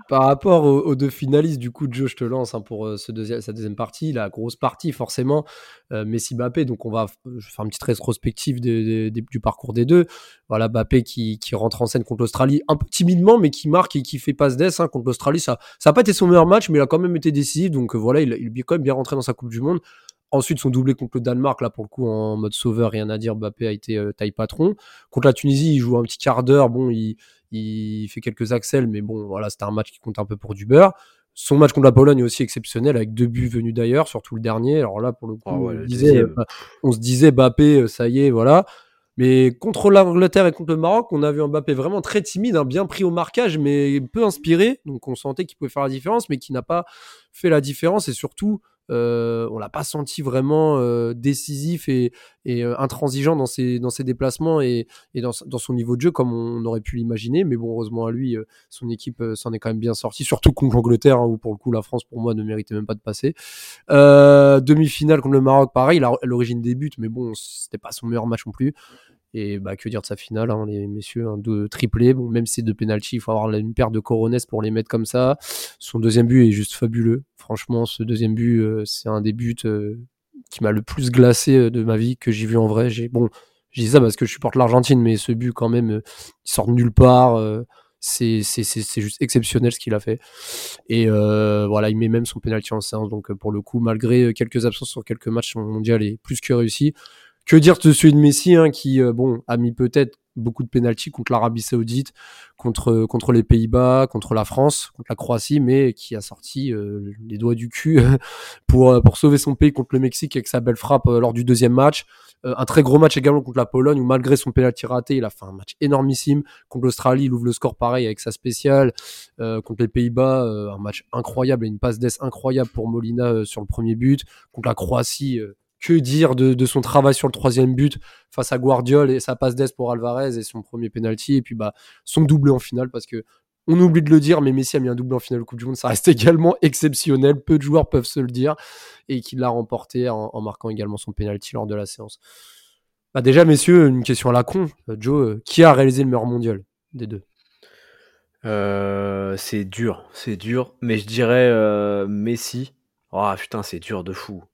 Par rapport aux, deux finalistes, du coup, Joe, je te lance hein, pour euh, deuxième, sa deuxième partie, la grosse partie, forcément, euh, Messi-Bappé. Donc, on va faire une petite rétrospective du parcours des deux. Voilà, Bappé qui, rentre en scène contre l'Australie, un peu timidement, mais qui marque et qui fait passe d'ess hein, contre l'Australie. Ça n'a pas été son meilleur match, mais il a quand même été décisif. Donc, euh, voilà, il, il est quand même bien rentré dans sa Coupe du Monde. Ensuite, son doublé contre le Danemark, là, pour le coup, en mode sauveur, rien à dire. Bappé a été taille patron. Contre la Tunisie, il joue un petit quart d'heure. Bon, il, il fait quelques accels, mais bon, voilà, c'était un match qui compte un peu pour du beurre. Son match contre la Pologne est aussi exceptionnel, avec deux buts venus d'ailleurs, surtout le dernier. Alors là, pour le coup, Ah ouais, on, le disait, euh, on se disait, Bappé, euh, ça y est, voilà. Mais contre l'Angleterre et contre le Maroc, on a vu Mbappé vraiment très timide, hein, bien pris au marquage, mais peu inspiré. Donc on sentait qu'il pouvait faire la différence, mais qui n'a pas fait la différence. Et surtout, euh, on l'a pas senti vraiment euh, décisif et, euh, intransigeant dans ses, dans ses déplacements et, dans, son niveau de jeu comme on aurait pu l'imaginer. Mais bon, heureusement à lui, son équipe s'en est quand même bien sortie, surtout contre l'Angleterre, hein, où pour le coup la France, pour moi, ne méritait même pas de passer. Demi-finale contre le Maroc, pareil, l'origine des buts, mais bon, c'était pas son meilleur match non plus. Et bah, que dire de sa finale, hein, les messieurs, un deux triplés. Bon, même si c'est deux penalty, il faut avoir une paire de coronesses pour les mettre comme ça. Son deuxième but est juste fabuleux. Franchement, ce deuxième but, euh, c'est un des buts euh, qui m'a le plus glacé euh, de ma vie que j'ai vu en vrai. Bon, je dis ça parce que je supporte l'Argentine, mais ce but quand même, il sort de nulle part. c'est juste exceptionnel ce qu'il a fait. Et voilà, il met même son penalty en séance. Donc pour le coup, malgré quelques absences sur quelques matchs mondiaux, il est plus que réussi. Que dire de celui de Messi, hein, qui euh, bon a mis peut-être beaucoup de pénalties contre l'Arabie Saoudite, contre contre les Pays-Bas, contre la France, contre la Croatie, mais qui a sorti euh, les doigts du cul *laughs* pour euh, pour sauver son pays contre le Mexique avec sa belle frappe lors du deuxième match. un très gros match également contre la Pologne où malgré son pénalty raté, il a fait un match énormissime contre l'Australie. Il ouvre le score pareil avec sa spéciale contre les Pays-Bas, un match incroyable et une passe d'ess incroyable pour Molina sur le premier but contre la Croatie que dire de, son travail sur le troisième but face à Guardiol et sa passe d'Est pour Alvarez et son premier penalty et puis bah son doublé en finale parce que on oublie de le dire mais Messi a mis un doublé en finale Coupe du Monde. Ça reste *laughs* également exceptionnel. Peu de joueurs peuvent se le dire et qu'il l'a remporté en, marquant également son penalty lors de la séance. Bah déjà messieurs une question à la con. Euh, Joe euh, qui a réalisé le meilleur mondial des deux? Euh, c'est dur. C'est dur mais je dirais Messi. Oh putain c'est dur de fou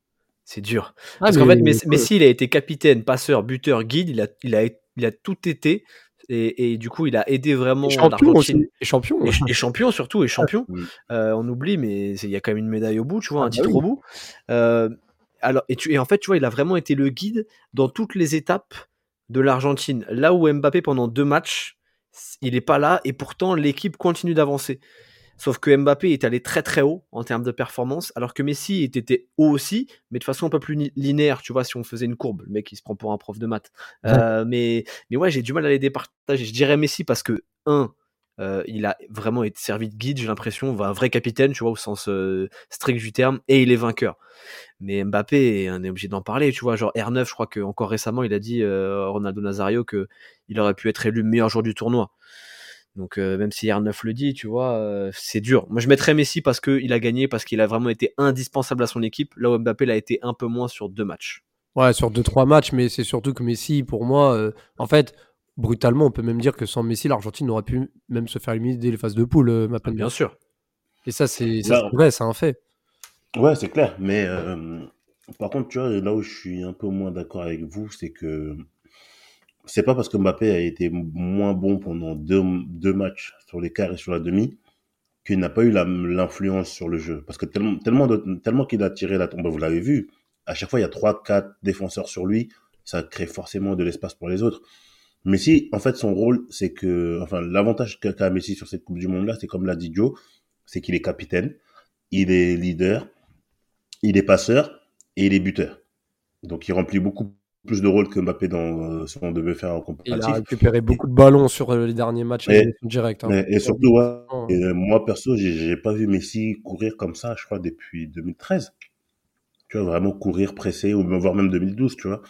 c'est dur. Ah, Parce qu'en fait, Messi, il a été capitaine, passeur, buteur, guide, il a, il a, il a tout été. Et, et, du coup, il a aidé vraiment l'Argentine. Et champion. Et, champion surtout, et champion. Euh, on oublie, mais il y a quand même une médaille au bout, tu vois, ah un bah titre au bout. Euh, alors, et, tu, et en fait, tu vois, il a vraiment été le guide dans toutes les étapes de l'Argentine. Là où Mbappé, pendant deux matchs, il n'est pas là, et pourtant, l'équipe continue d'avancer. Sauf que Mbappé est allé très très haut en termes de performance, alors que Messi était haut aussi, mais de façon un peu plus linéaire, tu vois, si on faisait une courbe. Le mec, il se prend pour un prof de maths. Euh, mais, mais ouais, j'ai du mal à les départager. Je dirais Messi parce que, un, euh, il a vraiment été servi de guide, j'ai l'impression, un vrai capitaine, tu vois, au sens euh, strict du terme, et il est vainqueur. Mais Mbappé, on est obligé d'en parler, tu vois, genre R9, je crois que encore récemment, il a dit, Ronaldo Nazario, que il aurait pu être élu meilleur joueur du tournoi. Donc euh, même si R9 le dit, tu vois, euh, c'est dur. Moi je mettrais Messi parce qu'il a gagné, parce qu'il a vraiment été indispensable à son équipe, là où Mbappé l'a été un peu moins sur deux matchs. Ouais, sur deux, trois matchs, mais c'est surtout que Messi, pour moi, euh, en fait, brutalement, on peut même dire que sans Messi, l'Argentine n'aurait pu même se faire éliminer dès les phases de poule, ma Bien sûr. Et ça, c'est bah, vrai, c'est un fait. Ouais, c'est clair. Mais par contre, tu vois, là où je suis un peu moins d'accord avec vous, c'est que c'est pas parce que Mbappé a été moins bon pendant deux, matchs sur les quarts et sur la demi qu'il n'a pas eu l'influence sur le jeu. Parce que tellement, tellement, tellement qu'il a tiré la tombe, vous l'avez vu, à chaque fois il y a trois, quatre défenseurs sur lui, ça crée forcément de l'espace pour les autres. Messi, en fait, son rôle, c'est que, enfin, l'avantage qu'a Messi sur cette Coupe du Monde-là, c'est comme l'a dit Joe, c'est qu'il est capitaine, il est leader, il est passeur et il est buteur. Donc, il remplit beaucoup plus de rôle que Mbappé dans euh, ce qu'on devait faire en compétitif. Il a récupéré beaucoup de ballons sur euh, les derniers matchs et, direct. Hein. et surtout, euh, moi perso, j'ai pas vu Messi courir comme ça, je crois, depuis 2013. Tu vois, vraiment courir, presser, ou voire même 2012, tu vois.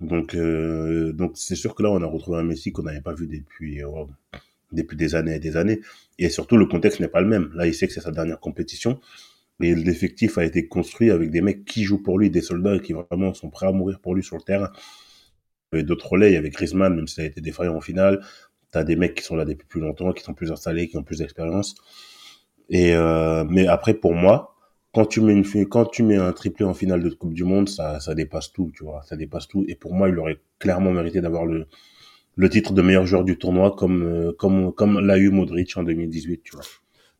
Donc, donc c'est sûr que là, on a retrouvé un Messi qu'on n'avait pas vu depuis, depuis des années et des années. Et surtout, le contexte n'est pas le même. Là, il sait que c'est sa dernière compétition. Et l'effectif a été construit avec des mecs qui jouent pour lui, des soldats qui vraiment sont prêts à mourir pour lui sur le terrain. Il y avait d'autres relais, avec Griezmann, même s'il a été défaillant en finale. T'as des mecs qui sont là depuis plus longtemps, qui sont plus installés, qui ont plus d'expérience. Et euh, mais après, pour moi, quand tu mets une quand tu mets un triplé en finale de Coupe du Monde, ça, ça dépasse tout, tu vois, ça dépasse tout. Et pour moi, il aurait clairement mérité d'avoir le le titre de meilleur joueur du tournoi, comme euh, comme comme l'a eu Modric en 2018, tu vois.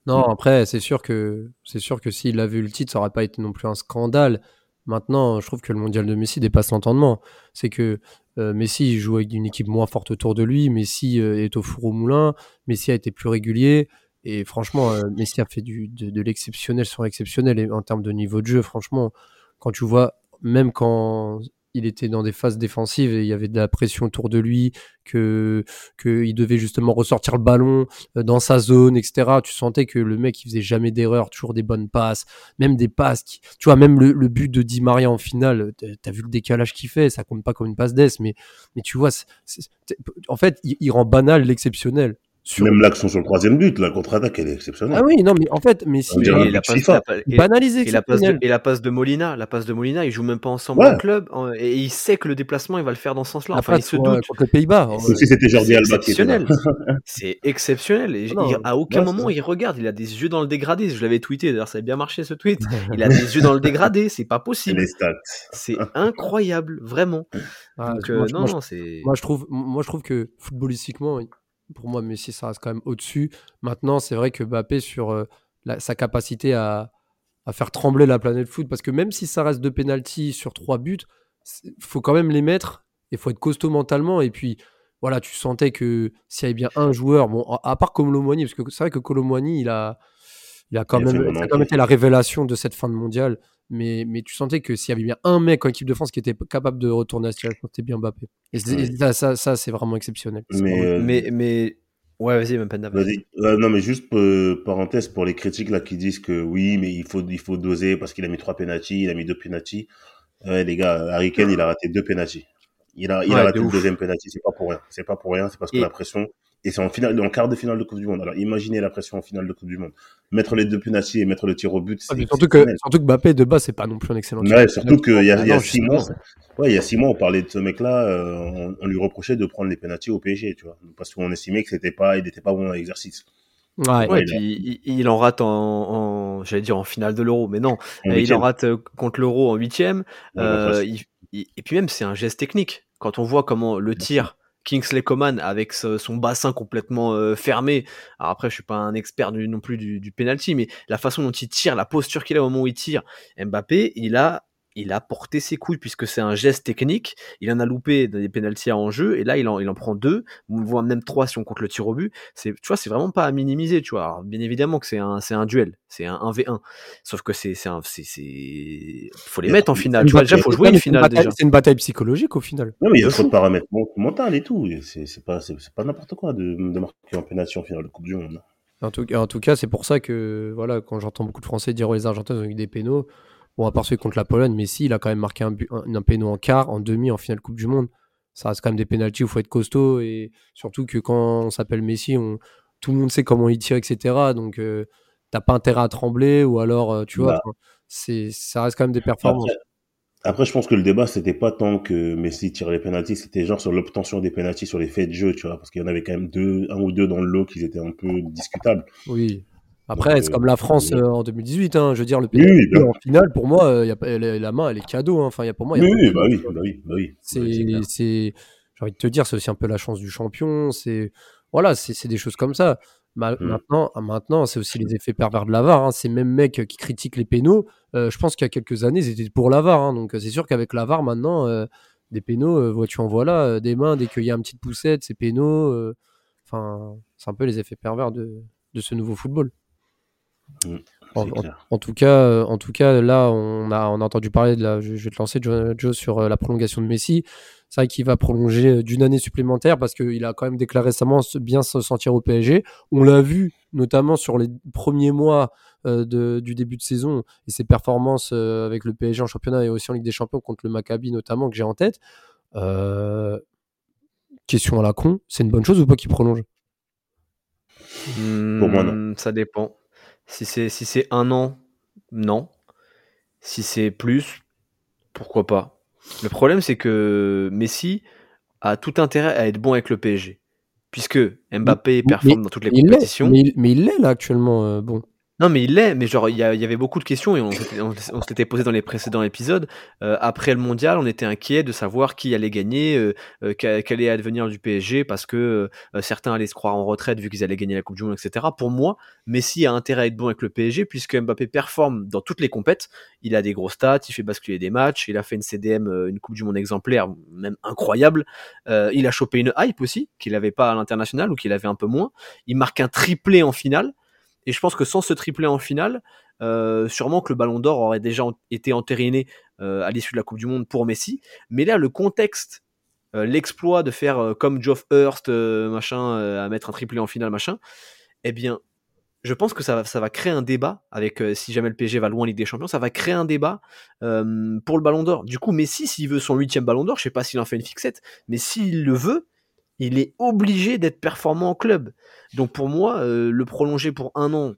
Non, après, c'est sûr que c'est sûr que s'il avait eu le titre, ça aurait pas été non plus un scandale. Maintenant, je trouve que le mondial de Messi dépasse l'entendement. C'est que euh, Messi joue avec une équipe moins forte autour de lui. Messi euh, est au four au moulin. Messi a été plus régulier. Et franchement, euh, Messi a fait du, de, l'exceptionnel sur exceptionnel. Et en termes de niveau de jeu, franchement, quand tu vois, même quand il était dans des phases défensives et il y avait de la pression autour de lui, que qu'il devait justement ressortir le ballon euh, dans sa zone, etc. Tu sentais que le mec il faisait jamais d'erreur, toujours des bonnes passes, même des passes. Qui, tu vois, même le, but de Di Maria en finale, t'as vu le décalage qu'il fait, ça compte pas comme une passe d'ess, mais mais tu vois, en fait, il rend banal l'exceptionnel. Même l'action sur le troisième but, la contre-attaque, elle est exceptionnelle. Ah oui, non, mais en fait, mais si. Et, la passe, banalisé et, la passe de, et la passe de Molina, la passe de Molina, ils jouent même pas ensemble ouais. club, et il sait que le déplacement, il va le faire dans ce sens-là. Enfin, il se doute. Contre les Pays-Bas. si c'était Jordi Alba était *laughs* C'est exceptionnel. Et non, à aucun moment, il regarde. Il a des yeux dans le dégradé. Je l'avais tweeté, d'ailleurs, ça a bien marché ce tweet. *laughs* Il a des yeux dans le dégradé, c'est pas possible. C'est incroyable, vraiment. Ah, Donc, euh, non, non, c'est. Moi, je trouve, moi, je trouve que footballistiquement, pour moi, Messi, ça reste quand même au-dessus. Maintenant, c'est vrai que Mbappé, sur euh, sa capacité à, faire trembler la planète foot, parce que même si ça reste deux pénalties sur trois buts, il faut quand même les mettre. Il faut être costaud mentalement. Et puis, voilà, tu sentais que s'il y avait bien un joueur, bon, à part Colomboigny, parce que c'est vrai que Colomboigny, il a, il a quand, même, ça a quand même été la révélation de cette fin de mondial. Mais, mais tu sentais que s'il y avait bien un mec en équipe de France qui était capable de retourner à ce situation, c'était bien Mbappé. Et, ça, ça, c'est vraiment exceptionnel. Mais, euh, mais, mais, ouais, vas-y, même pas vas-y. non, mais juste euh, parenthèse pour les critiques là qui disent que oui, mais il faut, il faut doser parce qu'il a mis trois pénalties, il a mis deux pénalties. Ouais, les gars, Harry Kane, il a raté deux pénalties. Il a, il a raté le deuxième penalty, c'est pas pour rien. C'est pas pour rien, c'est parce que la pression, et c'est en finale, en quart de finale de Coupe du Monde. Alors imaginez la pression en finale de Coupe du Monde. Mettre les deux penalty et mettre le tir au but, c'est surtout que surtout que Mbappé de base c'est pas non plus un excellent. Ouais, surtout qu'il y a, il y a six mois, ouais, il y a six mois on parlait de ce mec-là, euh, on, lui reprochait de prendre les penalty au PSG, tu vois, parce qu'on estimait que c'était pas, il était pas bon dans l'exercice. Ouais, ouais puis il, en rate en, en j'allais dire en finale de l'Euro, mais non, il en rate euh, contre l'Euro en huitième. Euh, et puis même c'est un geste technique. Quand on voit comment le tir Kingsley Coman avec son bassin complètement euh, fermé. Alors après, je suis pas un expert non plus du, du penalty, mais la façon dont il tire, la posture qu'il a au moment où il tire, Mbappé, il a il a porté ses couilles puisque c'est un geste technique. Il en a loupé des pénalties en jeu et là il en, il en prend deux, voit même trois si on compte le tir au but. C'est, tu vois, c'est vraiment pas à minimiser, tu vois. bien évidemment que c'est un, c'est un duel, c'est un 1v1. Sauf que c'est, c'est un, c'est, c'est, faut les mettre en finale. Tu vois, déjà, faut jouer une finale déjà. C'est une bataille psychologique au final. Non, mais il y a trop de paramètres mentaux et tout. C'est, c'est pas, c'est, pas n'importe quoi de, de marquer en pénalty en finale de Coupe du Monde. En tout, en tout cas, c'est pour ça que, voilà, quand j'entends beaucoup de Français dire oh, les Argentins ont eu des pénaux, Bon, à part celui contre la Pologne, mais si, il a quand même marqué un, un, un en quart, en demi, en finale Coupe du Monde. Ça reste quand même des pénalties où il faut être costaud et surtout que quand on s'appelle Messi, on, tout le monde sait comment il tire, etc. Donc, euh, t'as pas intérêt à trembler ou alors, euh, tu vois, bah. c'est, ça reste quand même des performances. Après, je pense que le débat, c'était pas tant que Messi tire les pénalties, c'était genre sur l'obtention des pénalties sur les faits de jeu, tu vois, parce qu'il y en avait quand même deux, un ou deux dans le lot qui étaient un peu discutables. Oui. Après, c'est comme la France euh, en 2018. Hein, je veux dire, le pays bah en finale, pour moi, euh, y a, la main, elle est cadeau. Hein. Enfin, y a, pour moi, y a oui, bah oui, bah oui, bah oui, C'est, j'ai envie de te dire, c'est aussi un peu la chance du champion. C'est, voilà, c'est, des choses comme ça. Mmh. Maintenant, maintenant, c'est aussi les effets pervers de l'avare. Hein. Ces mêmes mecs qui critiquent les pénaux, euh, je pense qu'il y a quelques années, ils étaient pour l'avare. Hein. Donc, c'est sûr qu'avec l'avare, maintenant, des pénaux, vois-tu en voilà, des mains, dès qu'il y a une petite poussette, c'est pénaux. Enfin, c'est un peu les effets pervers de, de ce nouveau football. Mmh, en, tout cas, euh, en tout cas, là, on a, on a entendu parler de la. Je, vais te lancer, Joe, sur euh, la prolongation de Messi. C'est vrai qu'il va prolonger euh, d'une année supplémentaire parce qu'il a quand même déclaré récemment bien se sentir au PSG. On l'a vu notamment sur les premiers mois de, du début de saison et ses performances avec le PSG en championnat et aussi en Ligue des Champions contre le Maccabi notamment que j'ai en tête. question à la con, c'est une bonne chose ou pas qu'il prolonge? Pour moi, non. Hmm, ça dépend. Si c'est si c'est un an, non. Si c'est plus, pourquoi pas. Le problème, c'est que Messi a tout intérêt à être bon avec le PSG. Puisque Mbappé performe dans toutes les compétitions. Mais il l'est là actuellement, euh, bon. Non, mais il l'est, mais genre, il y, avait beaucoup de questions et on, s'était posé dans les précédents épisodes. Euh, après le mondial, on était inquiet de savoir qui allait gagner, euh, euh quel allait advenir du PSG, parce que euh, certains allaient se croire en retraite vu qu'ils allaient gagner la Coupe du Monde, etc. Pour moi, Messi a intérêt à être bon avec le PSG, puisque Mbappé performe dans toutes les compètes. Il a des gros stats, il fait basculer des matchs, il a fait une CDM, une Coupe du Monde exemplaire, même incroyable. il a chopé une hype aussi, qu'il n'avait pas à l'international ou qu'il avait un peu moins. Il marque un triplé en finale. Et je pense que sans ce triplé en finale, euh, sûrement que le Ballon d'Or aurait déjà été entériné euh, à l'issue de la Coupe du Monde pour Messi. Mais là, le contexte, euh, l'exploit de faire comme Geoff Hurst, machin, à mettre un triplé en finale, machin, eh bien, je pense que ça va, créer un débat avec si jamais le PSG va loin en Ligue des Champions, ça va créer un débat pour le Ballon d'Or. Du coup, Messi, s'il veut son huitième Ballon d'Or, je sais pas s'il en fait une fixette, mais s'il le veut, il est obligé d'être performant en club. Donc pour moi, le prolonger pour un an,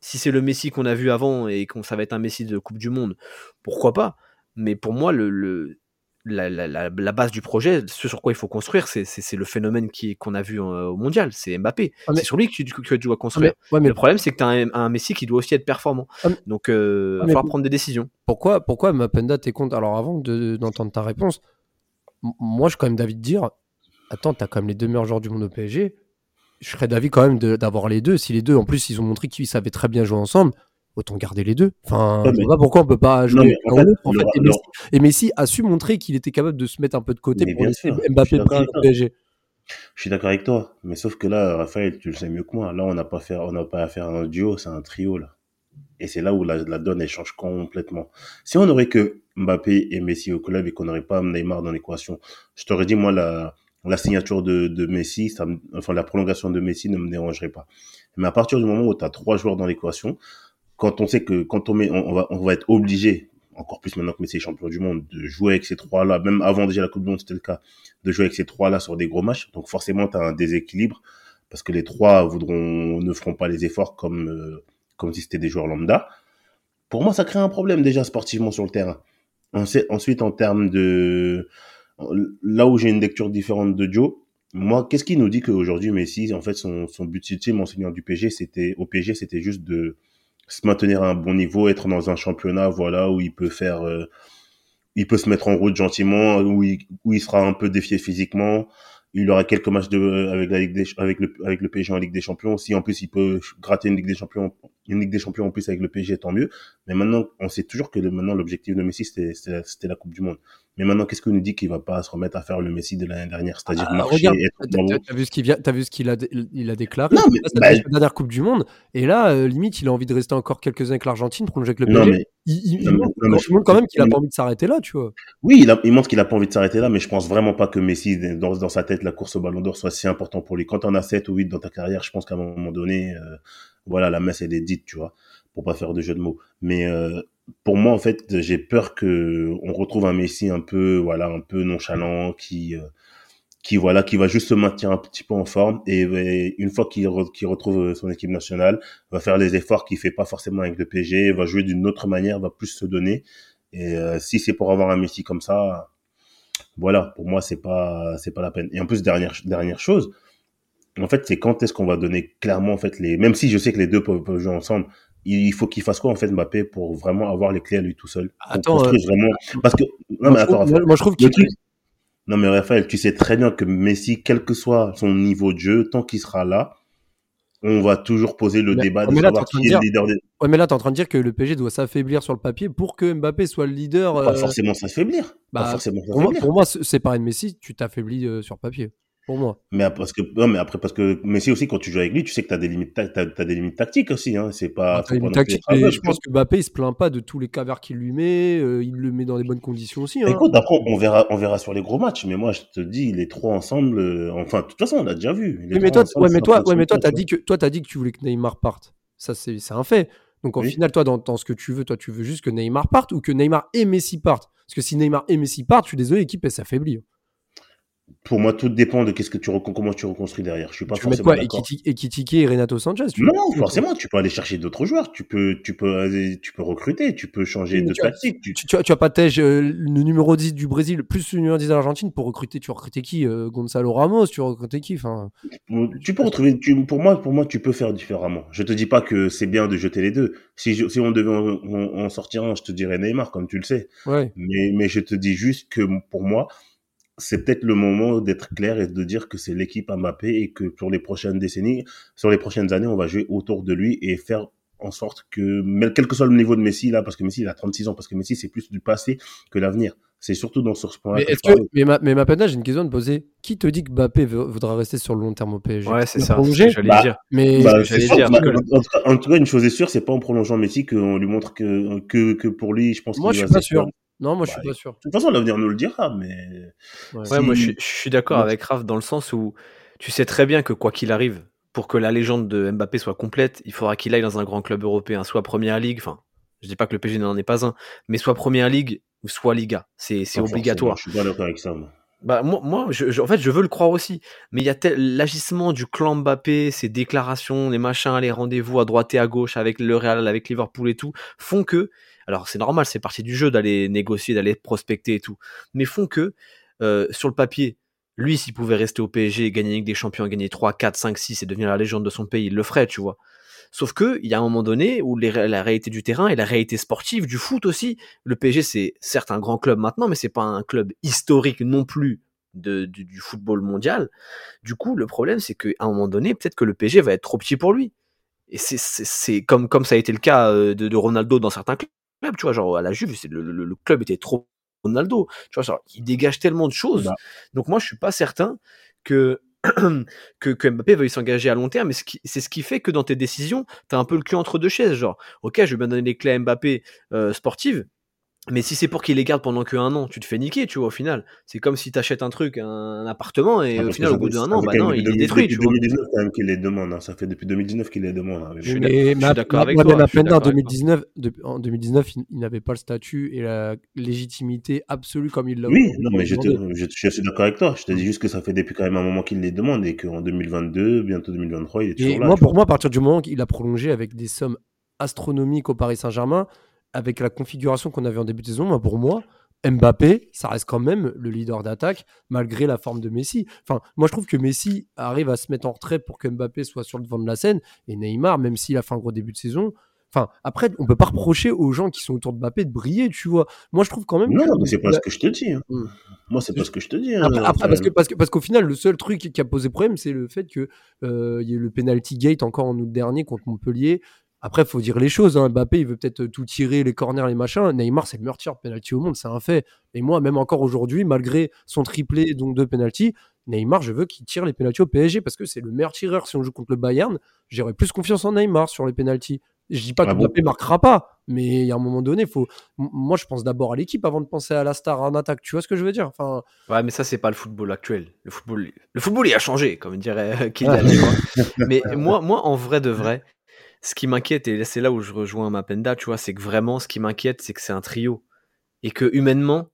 si c'est le Messi qu'on a vu avant et qu'on ça va être un Messi de Coupe du Monde, pourquoi pas? Mais pour moi, le, la, base du projet, ce sur quoi il faut construire, c'est le phénomène qu'on a vu au mondial, c'est Mbappé. Ah, c'est sur lui que tu, que tu dois construire. mais, le problème, c'est que tu as un, Messi qui doit aussi être performant. Ah, Donc, euh, il va falloir prendre des décisions. Pourquoi, pourquoi Mapenda, t'es contre? Alors, avant d'entendre ta réponse, moi, je suis quand même d'avis de dire Attends, tu as quand même les deux meilleurs joueurs du monde au PSG je serais d'avis quand même d'avoir les deux. Si les deux, en plus, ils ont montré qu'ils savaient très bien jouer ensemble, autant garder les deux. Enfin, je sais pas pourquoi on peut pas jouer en, fait, et, Messi, a su montrer qu'il était capable de se mettre un peu de côté pour laisser Mbappé le PSG. Je suis d'accord avec toi, mais sauf que là, Raphaël, tu le sais mieux que moi. Là, on n'a pas fait, on n'a pas à faire un duo, c'est un trio là. Et c'est là où la, la, donne elle change complètement. Si on aurait que Mbappé et Messi au club et qu'on n'aurait pas Neymar dans l'équation, je t'aurais dit moi la la signature de, Messi, enfin la prolongation de Messi ne me dérangerait pas. Mais à partir du moment où tu as trois joueurs dans l'équation, quand on sait que quand on met, on, va, on va être obligé, encore plus maintenant que Messi est champion du monde, de jouer avec ces trois-là, même avant déjà la Coupe du Monde c'était le cas, de jouer avec ces trois-là sur des gros matchs. Donc forcément tu as un déséquilibre parce que les trois voudront, ne feront pas les efforts comme, euh, comme si c'était des joueurs lambda. Pour moi, ça crée un problème déjà sportivement sur le terrain. Ensuite, en termes de, là où j'ai une lecture différente de Joe, moi, qu'est-ce qui nous dit qu'aujourd'hui Messi, en fait, son, but ultime en seigneur du PG, c'était au PG, c'était juste de se maintenir à un bon niveau, être dans un championnat, voilà, où il peut faire, euh, il peut se mettre en route gentiment, où il, sera un peu défié physiquement, il aura quelques matchs de, avec la Ligue des, avec le, avec le en Ligue des Champions. Si en plus il peut gratter une Ligue des Champions, une Ligue des Champions en plus avec le PSG, tant mieux. Mais maintenant, on sait toujours que maintenant l'objectif de Messi c'était la Coupe du Monde. Mais maintenant, qu'est-ce qu'on nous dit qu'il va pas se remettre à faire le Messi de l'année dernière, c'est-à-dire ah, marcher regarde, être T'as vu ce qu'il vient, t'as vu ce qu'il a, il a déclaré? Non, mais, bah, la dernière Coupe du Monde. Et là, euh, limite, il a envie de rester encore quelques années avec l'Argentine, prolonger avec le PSG. Non, mais, il, il, montre, quand même qu'il a pas envie de s'arrêter là, tu vois. Oui, il, a, il montre qu'il a pas envie de s'arrêter là, mais je pense vraiment pas que Messi, dans, dans sa tête, la course au Ballon d'Or soit si important pour lui. Quand on a 7 ou 8 dans ta carrière, je pense qu'à un moment donné, euh, voilà, la messe elle est dite, tu vois, pour pas faire de jeu de mots. Mais euh, pour moi, en fait, j'ai peur que on retrouve un Messi un peu, voilà, un peu nonchalant, qui, euh, qui voilà, qui va juste se maintenir un petit peu en forme et, une fois qu'il retrouve son équipe nationale, va faire les efforts qu'il fait pas forcément avec le PG, va jouer d'une autre manière, va plus se donner. Et euh, si c'est pour avoir un Messi comme ça, voilà, pour moi c'est pas c'est pas la peine. Et en plus dernière dernière chose, en fait, c'est quand est-ce qu'on va donner clairement en fait les même si je sais que les deux peuvent jouer ensemble, il faut qu'il fasse quoi en fait Mbappé pour vraiment avoir les clés à lui tout seul? Attends, euh, vraiment parce que non mais attends, moi, je trouve qu'il non mais Raphaël, tu sais très bien que Messi, quel que soit son niveau de jeu, tant qu'il sera là, on va toujours poser le débat de savoir qui est le leader. Des... Ouais, mais là, tu es en train de dire que le PSG doit s'affaiblir sur le papier pour que Mbappé soit le leader. Pas euh, forcément s'affaiblir. Bah, forcément pour, moi, pour moi, c'est pareil de Messi, tu t'affaiblis euh, sur papier pour moi. Mais parce que non, mais après parce que Messi aussi quand tu joues avec lui, tu sais que tu as des limites as des limites tactiques aussi hein, c'est pas, ah, je pense que Mbappé il se plaint pas de tous les cavers qu'il lui met, euh, il le met dans les bonnes conditions aussi hein. Écoute, après on verra on verra sur les gros matchs, mais moi je te dis les trois ensemble euh, enfin de toute façon on l'a déjà vu. mais, toi ouais, mais toi ouais, mais toi tu as dit que toi as dit que tu voulais que Neymar parte. Ça c'est c'est un fait. Donc en final toi dans, dans, ce que tu veux, toi tu veux juste que Neymar parte ou que Neymar et Messi partent? Parce que si Neymar et Messi partent, je suis désolé, l'équipe elle s'affaiblit. Pour moi, tout dépend de qu'est-ce que tu comment tu reconstruis derrière. Je suis pas tu forcément quoi, Ekitike et Renato Sanchez tu Non, forcément, tu peux aller chercher d'autres joueurs. Tu peux, tu peux, tu peux recruter. Tu peux changer de tactique. Tu, tu, tu, as pas Tej, euh, le numéro 10 du Brésil, plus le numéro 10 de l'Argentine pour recruter. Tu recruter qui euh, Gonzalo Ramos Tu recruter qui enfin... Tu peux retrouver. Pour moi, pour moi, tu peux faire différemment. Je te dis pas que c'est bien de jeter les deux. Si, si on devait en, sortir un, je te dirais Neymar, comme tu le sais. Ouais. Mais, mais je te dis juste que pour moi c'est peut-être le moment d'être clair et de dire que c'est l'équipe Mbappé et que pour les prochaines décennies, sur les prochaines années, on va jouer autour de lui et faire en sorte que, quel que soit le niveau de Messi là, parce que Messi il a 36 ans, parce que Messi c'est plus du passé que l'avenir. C'est surtout dans ce point-là. Mais, que mais, ma, mais Mapenda, j'ai une question à te poser. Qui te dit que Mbappé voudra rester sur le long terme au PSG Ouais, c'est ça. ce J'allais Bah, dire. mais Bah, sûr, dire, bah, en, tout cas- en tout cas, une chose est sûre, c'est pas en prolongeant Messi qu'on lui montre que, que, que pour lui, je pense moi, je qu'il suis pas sûr. Non, moi, je Bah, suis pas sûr. De toute façon, l'avenir nous le dira, mais. Ouais. Ouais, moi je suis, je suis d'accord Ouais. avec Raph dans le sens où tu sais très bien que quoi qu'il arrive, pour que la légende de Mbappé soit complète, il faudra qu'il aille dans un grand club européen, soit Première Ligue, enfin, je dis pas que le PSG n'en est pas un, mais soit Première Ligue ou soit Liga. C'est obligatoire. Je suis pas d'accord avec ça, moi. Bah, moi, moi je, je- en fait, je veux le croire aussi. Mais il y a tel- l'agissement du clan Mbappé, ses déclarations, les machins, les rendez-vous à droite et à gauche avec le Real, avec Liverpool et tout, font que, alors c'est normal, c'est partie du jeu d'aller négocier, d'aller prospecter et tout, mais font que, euh, sur le papier, lui, s'il pouvait rester au PSG, gagner des champions, gagner 3, 4, 5, 6 et devenir la légende de son pays, il le ferait, tu vois. Sauf que, il y a un moment donné où la réalité du terrain et la réalité sportive, du foot aussi, le PSG, c'est certes un grand club maintenant, mais c'est pas un club historique non plus de, du, football mondial. Du coup, le problème, c'est qu'à un moment donné, peut-être que le PSG va être trop petit pour lui. Et c'est- comme, comme ça a été le cas euh, de Ronaldo dans certains clubs, tu vois, genre à la Juve, c'est le, le- le club était trop Ronaldo, tu vois, genre, il dégage tellement de choses. Bah. Donc moi, je suis pas certain que que, *clears throat* que Mbappé veuille s'engager à long terme, mais c'est ce qui fait que dans tes décisions, tu as un peu le cul entre deux chaises, genre, ok, je vais bien donner les clés à Mbappé euh, sportives, mais si c'est pour qu'il les garde pendant qu'un an, tu te fais niquer, tu vois, au final. C'est comme si tu achètes un truc, un, un appartement, et Ah, au que final, au bout d'un an, bah même non, il est 2000 détruit, depuis tu vois. 2019 quand même qu'il les demande. hein. Ça fait depuis 2019 qu'il les demande. hein. Mais Je suis d'accord- avec toi, je suis Mapenda, en d'accord avec toi. 2019, de- en 2019, il, il n'avait pas le statut et la légitimité absolue comme il l'a Oui, non, mais je, te- demandé. je, je suis d'accord avec toi. Je te dis juste que ça fait depuis quand même un moment qu'il les demande et qu'en 2022, bientôt 2023, il est toujours Et là. moi, pour vois. moi, à partir du moment qu'il a prolongé avec des sommes astronomiques au Paris Saint-Germain, avec la configuration qu'on avait en début de saison, moi, pour moi, Mbappé, ça reste quand même le leader d'attaque, malgré la forme de Messi. Enfin, moi, je trouve que Messi arrive à se mettre en retrait pour que Mbappé soit sur le devant de la scène. Et Neymar, même s'il a fait un gros début de saison, enfin, après, on peut pas reprocher aux gens qui sont autour de Mbappé de briller, tu vois. Moi, je trouve quand même Non, que. mais c'est pas ce que je te dis. hein. Mm. Moi, c'est pas ce que je te dis. hein, Après, après, parce que parce que parce qu'au final, le seul truc qui a posé problème, c'est le fait que euh, il y a eu le penalty gate encore en août dernier contre Montpellier. Après, faut dire les choses. hein. Mbappé, il veut peut-être tout tirer, les corners, les machins. Neymar, c'est le meilleur tireur de penalty au monde, c'est un fait. Et moi, même encore aujourd'hui, malgré son triplé, donc deux penalty, Neymar, je veux qu'il tire les penalties au PSG parce que c'est le meilleur tireur. Si on joue contre le Bayern, j'aurais plus confiance en Neymar sur les penalties. Je dis pas que Ah bon Mbappé marquera pas, mais il y a un moment donné, faut. Moi, je pense d'abord à l'équipe avant de penser à la star en attaque. Tu vois ce que je veux dire? Enfin, Ouais, mais ça, c'est pas le football actuel. Le football, le football, il a changé, comme dirait Kylian. tu vois. *laughs* Mais moi, moi, en vrai de vrai, ce qui m'inquiète, et c'est là où je rejoins Mapenda, tu vois, c'est que vraiment, ce qui m'inquiète, c'est que c'est un trio. Et que humainement,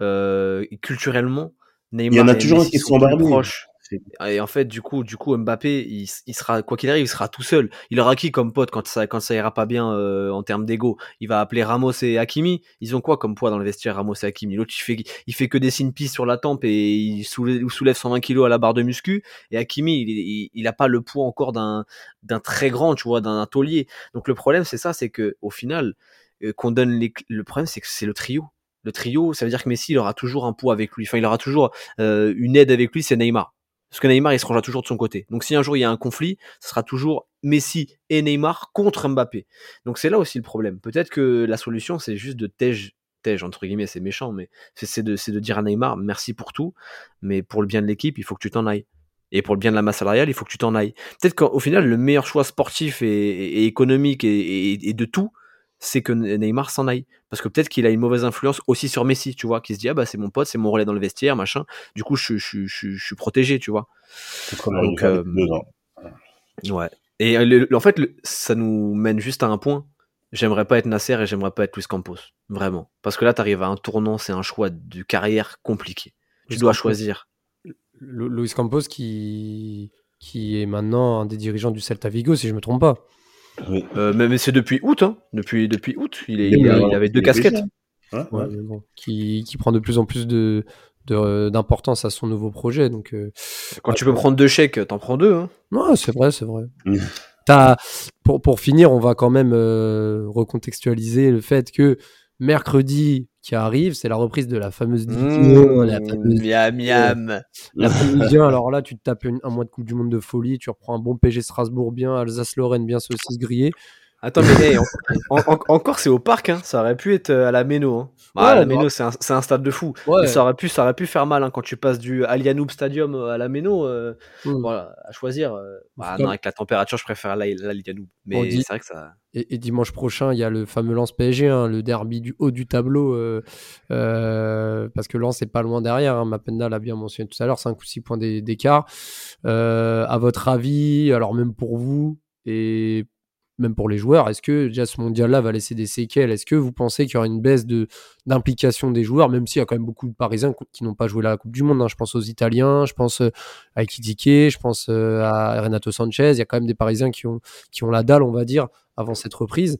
euh, culturellement, Neymar Il y en a toujours un qui sont sont plus proches. C'est- Et en fait, du coup, du coup, Mbappé, il, sera quoi qu'il arrive, il sera tout seul. Il aura qui comme pote quand ça, quand ça ira pas bien euh, en termes d'ego? Il va appeler Ramos et Hakimi? Ils ont quoi comme poids dans le vestiaire, Ramos et Hakimi? L'autre, il fait, il fait que des signes pistes sur la tempe et il soulève, il soulève 120 kilos à la barre de muscu. Et Hakimi, il, il, a pas le poids encore d'un, d'un très grand, tu vois, d'un taulier. Donc le problème, c'est ça, c'est que au final, euh, qu'on donne les, le problème, c'est que c'est le trio. Le trio, ça veut dire que Messi, il aura toujours un poids avec lui. Enfin, il aura toujours euh, une aide avec lui, c'est Neymar. Parce que Neymar, il se rangera toujours de son côté. Donc si un jour il y a un conflit, ce sera toujours Messi et Neymar contre Mbappé. Donc c'est là aussi le problème. Peut-être que la solution, c'est juste de tège, entre guillemets, c'est méchant, mais c'est de, dire à Neymar, merci pour tout, mais pour le bien de l'équipe, il faut que tu t'en ailles. Et pour le bien de la masse salariale, il faut que tu t'en ailles. Peut-être qu'au final, le meilleur choix sportif et, économique et de tout, c'est que Neymar s'en aille. Parce que peut-être qu'il a une mauvaise influence aussi sur Messi, tu vois, qui se dit, ah bah c'est mon pote, c'est mon relais dans le vestiaire, machin. Du coup, je, je, je, je suis protégé, tu vois. C'est a Donc, euh, depuis deux ans. Ouais. Et euh, le- le- en fait, le- ça nous mène juste à un point. J'aimerais pas être Nasser et j'aimerais pas être Luis Campos. Vraiment. Parce que là, t'arrives à un tournant, c'est un choix de carrière compliqué. Tu Luis dois Campos. choisir. Lu- Luis Campos qui qui est maintenant un des dirigeants du Celta Vigo, si je me trompe pas. Oui. Euh, mais mais c'est depuis août, hein. Depuis, depuis août. Il, est, il, a- il avait deux il casquettes. Ouais, Ouais, bon, qui, qui prend de plus en plus de de- d'importance à son nouveau projet. Donc, euh, Quand tu peux prendre deux chèques, t'en prends deux. Hein. non, c'est vrai, c'est vrai. Mm. T'as- pour, pour finir, on va quand même euh, recontextualiser le fait que mercredi qui arrive, c'est la reprise de la fameuse 1, la fameuse miam, miam. La *laughs* 1, alors là, tu te tapes une- un mois de Coupe du Monde de folie, tu reprends un bon PG Strasbourg bien, Alsace-Lorraine bien saucisse grillée. Attends, mais hey, en- en- encore, c'est au parc, hein. ça aurait pu être euh, à la Méno. Hein. Bah, Ouais, la. Méno, c'est un, un stade de fou. Ouais. Ça aurait, pu, ça aurait pu faire mal hein, quand tu passes du Alianoub Stadium à la Méno. euh, Mm. voilà, à choisir. euh, bah, non, avec la température, je préfère la- l'Alianoub. Mais dit- c'est vrai que ça. Et, et dimanche prochain, il y a le fameux Lens PSG, hein, le derby du haut du tableau, euh, euh, parce que Lens est pas loin derrière. Hein, Mapenda l'a bien mentionné tout à l'heure, 5 ou 6 points d'é- d'écart. Euh, à votre avis, alors même pour vous et même pour les joueurs, est-ce que déjà ce mondial-là va laisser des séquelles? Est-ce que vous pensez qu'il y aura une baisse d'implication des joueurs, même s'il y a quand même beaucoup de Parisiens qui- n'ont pas joué la Coupe du Monde hein? Je pense aux Italiens, je pense euh, à Ekitike, je pense euh, à Renato Sanchez. Il y a quand même des Parisiens qui ont la dalle, on va dire avant cette reprise.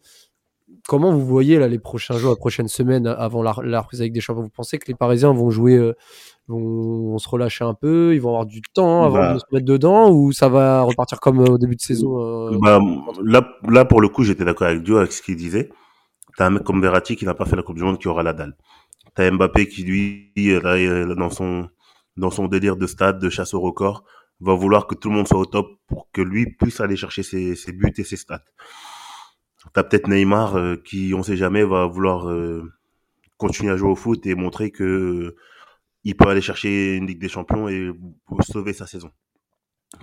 Comment vous voyez là les prochains jours, les prochaines semaines avant la, la reprise avec des champions Vous pensez que les Parisiens vont jouer, euh, vont, vont se relâcher un peu, ils vont avoir du temps avant Bah. de se mettre dedans, ou ça va repartir comme euh, au début de saison euh, Bah, là, là, pour le coup, j'étais d'accord avec Dio avec ce qu'il disait. T'as un mec comme Verratti qui n'a pas fait la Coupe du Monde qui aura la dalle. T'as Mbappé qui, lui, là, dans son, dans son délire de stade, de chasse au record, va vouloir que tout le monde soit au top pour que lui puisse aller chercher ses, ses buts et ses stats. T'as peut-être Neymar euh, qui, on sait jamais, va vouloir euh, continuer à jouer au foot et montrer que euh, il peut aller chercher une Ligue des Champions et pour sauver sa saison.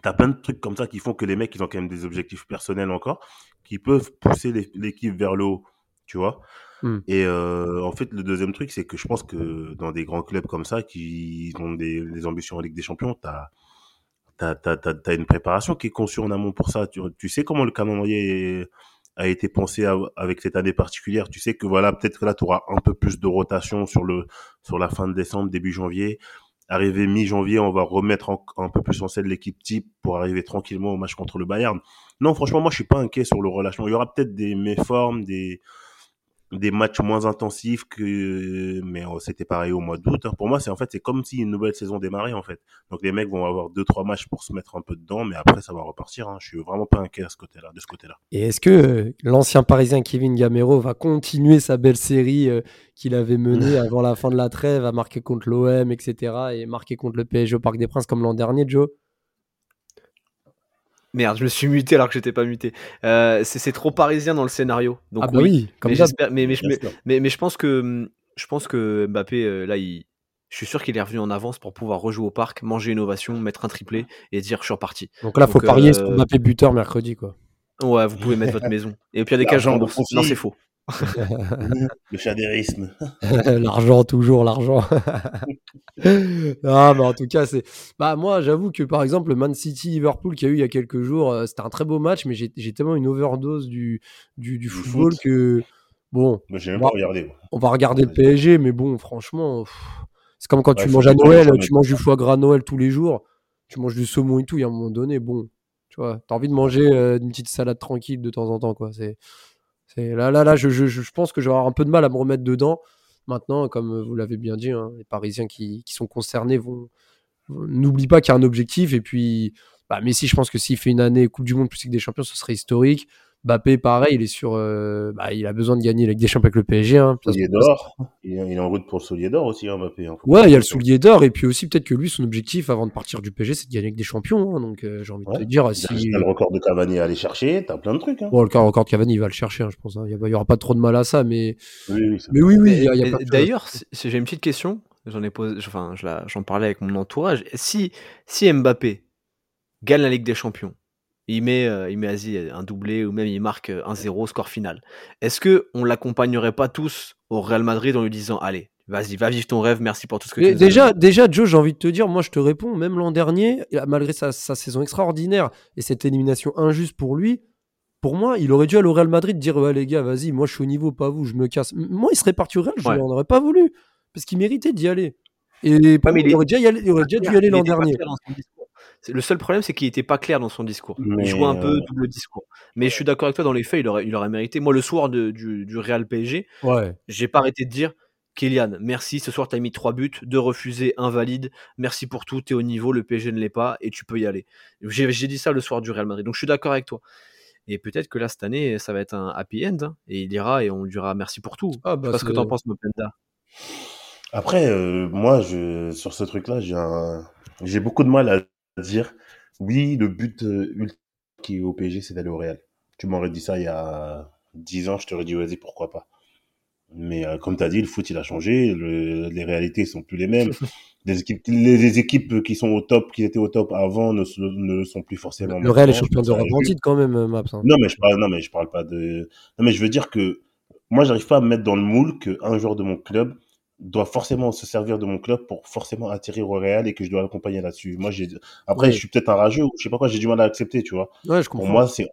T'as plein de trucs comme ça qui font que les mecs, ils ont quand même des objectifs personnels encore, qui peuvent pousser l'équipe vers le haut, tu vois. Hmm. Et en fait, le deuxième truc, c'est que je pense que dans des grands clubs comme ça, qui ont des, des ambitions en Ligue des Champions, t'as t'as, t'as, t'as, t'as une préparation qui est conçue en amont pour ça. Tu, tu sais comment le calendrier a été pensé avec cette année particulière. Tu sais que voilà, peut-être que là, tu auras un peu plus de rotation sur, le, sur la fin de décembre, début janvier. Arrivé mi-janvier, on va remettre un peu plus en scène l'équipe type pour arriver tranquillement au match contre le Bayern. Non, franchement, moi, je suis pas inquiet sur le relâchement. Il y aura peut-être des méformes, des, des matchs moins intensifs que mais euh, c'était pareil au mois d'août hein. pour moi c'est en fait c'est comme si une nouvelle saison démarrait en fait donc les mecs vont avoir deux trois matchs pour se mettre un peu dedans mais après ça va repartir hein. je suis vraiment pas inquiet à ce côté là de ce côté là Et est-ce que euh, l'ancien Parisien Kevin Gamero va continuer sa belle série euh, qu'il avait menée *laughs* avant la fin de la trêve, à marquer contre l'OM, etc., et marquer contre le PSG au Parc des Princes comme l'an dernier, Joe? Merde, je me suis muté alors que j'étais pas muté. Euh, c'est trop parisien dans le scénario. Donc Ah bah oui, comme mais, j'espère- mais, mais, je- mais, mais, je pense que je pense que Mbappé euh, là il je suis sûr qu'il est revenu en avance pour pouvoir rejouer au parc, manger une ovation, mettre un triplé et dire je suis reparti. Donc là, faut Donc, parier euh, sur Mbappé buteur mercredi, quoi. Ouais, vous pouvez mettre votre *laughs* maison. Et puis il y a des bourse. profit. Non, c'est faux. Le chadérisme *laughs* l'argent, toujours l'argent. *laughs* ah, mais en tout cas, c'est. Bah, moi, j'avoue que par exemple, le Man City-Liverpool qu'il y a eu il y a quelques jours, euh, c'était un très beau match, mais j'ai tellement une overdose du, du, du football foot. que. Bon, Moi, j'ai même Moi- pas regardé moi. on va regarder le. PSG, mais bon, franchement, c'est comme quand Ouais, tu manges à Noël, tu manges du foie gras à Noël tous les jours, tu manges du saumon et tout, il y a un moment donné, bon, tu vois, t'as envie de manger euh, une petite salade tranquille de temps en temps, quoi. C'est, c'est là, là, là, je, je, je pense que avoir un peu de mal à me remettre dedans. Maintenant, comme vous l'avez bien dit, hein, les Parisiens qui, qui sont concernés vont, n'oublient pas qu'il y a un objectif. Et puis, bah, Messi, je pense que s'il fait une année Coupe du Monde plus Ligue des Champions, ce serait historique. Mbappé, pareil, il est sur, euh, bah, il a besoin de gagner la Ligue des Champions avec le PSG. Hein, Soulier d'or il est il est en route pour le soulier d'or aussi hein, Mbappé hein. Ouais, il y a le soulier d'or, et puis aussi peut-être que lui, son objectif avant de partir du PSG, c'est de gagner avec des champions. hein, donc euh, j'ai envie de te dire, si. t'as le record de Cavani à aller chercher t'as plein de trucs hein. Bon, le cas record de Cavani, il va le chercher, hein, je pense. hein. Il n'y aura pas trop de mal à ça, mais, oui oui ça- mais oui, oui. D'ailleurs, j'ai une petite question. J'en ai posé, enfin, j'en parlais avec mon entourage. Si, si Mbappé gagne la Ligue des Champions, il met, euh, il met vas-y, un doublé ou même il marque euh, un 0 score final. Est-ce que on l'accompagnerait pas tous au Real Madrid en lui disant allez, vas-y, va vivre ton rêve, merci pour tout ce que Mais tu nous as déjà, déjà, Joe, j'ai envie de te dire, moi, je te réponds, même l'an dernier, malgré sa, sa saison extraordinaire et cette élimination injuste pour lui, pour moi, il aurait dû aller au Real Madrid dire Ouais, les gars, vas-y, moi, je suis au niveau, pas vous, je me casse. Moi, il serait parti au Real, je Ouais. n'en aurais pas voulu, parce qu'il méritait d'y aller. Et pour Ouais, mais moi, il, il est- aurait déjà, y aller- il aurait déjà dû y aller l'an pas dernier. Le seul problème, c'est qu'il était pas clair dans son discours. Mais, il jouait un peu euh, double discours. Mais je suis d'accord avec toi, dans les faits, il aurait, il aurait mérité. Moi, le soir de- du, du Real PSG, Ouais. j'ai pas arrêté de dire Kylian, merci, ce soir tu as mis trois buts, deux refusés, invalide, merci pour tout, tu es au niveau, le PSG ne l'est pas et tu peux y aller. J'ai dit ça le soir du Real Madrid, donc je suis d'accord avec toi. Et peut-être que là, cette année, ça va être un happy end, hein, et il ira et on lui dira merci pour tout. Ah, bah, sais pas ce que t'en penses, Mopenda. Après, euh, moi, je, sur ce truc-là, j'ai un, j'ai beaucoup de mal à dire, oui, le but euh, ultime qui est au PSG, c'est d'aller au Real. tu m'aurais dit ça il y a 10 ans, je t'aurais dit vas-y, pourquoi pas. Mais euh, comme tu as dit, le foot, il a changé, le, les réalités sont plus les mêmes. *laughs* Les équipes, les, les équipes qui sont au top, qui étaient au top avant, ne, ne le sont plus forcément. Le Real est champion d'Europe injuste. titre quand même, euh, Maps. hein. Non, mais je parle, non, mais je parle pas de. Non, mais je veux dire que moi, j'arrive pas à me mettre dans le moule qu'un joueur de mon club doit forcément se servir de mon club pour forcément atterrir au Real et que je dois l'accompagner là-dessus. Moi, j'ai. Après, je suis peut-être un rageux ou je sais pas quoi, j'ai du mal à accepter, tu vois. Ouais, je Pour moi, c'est.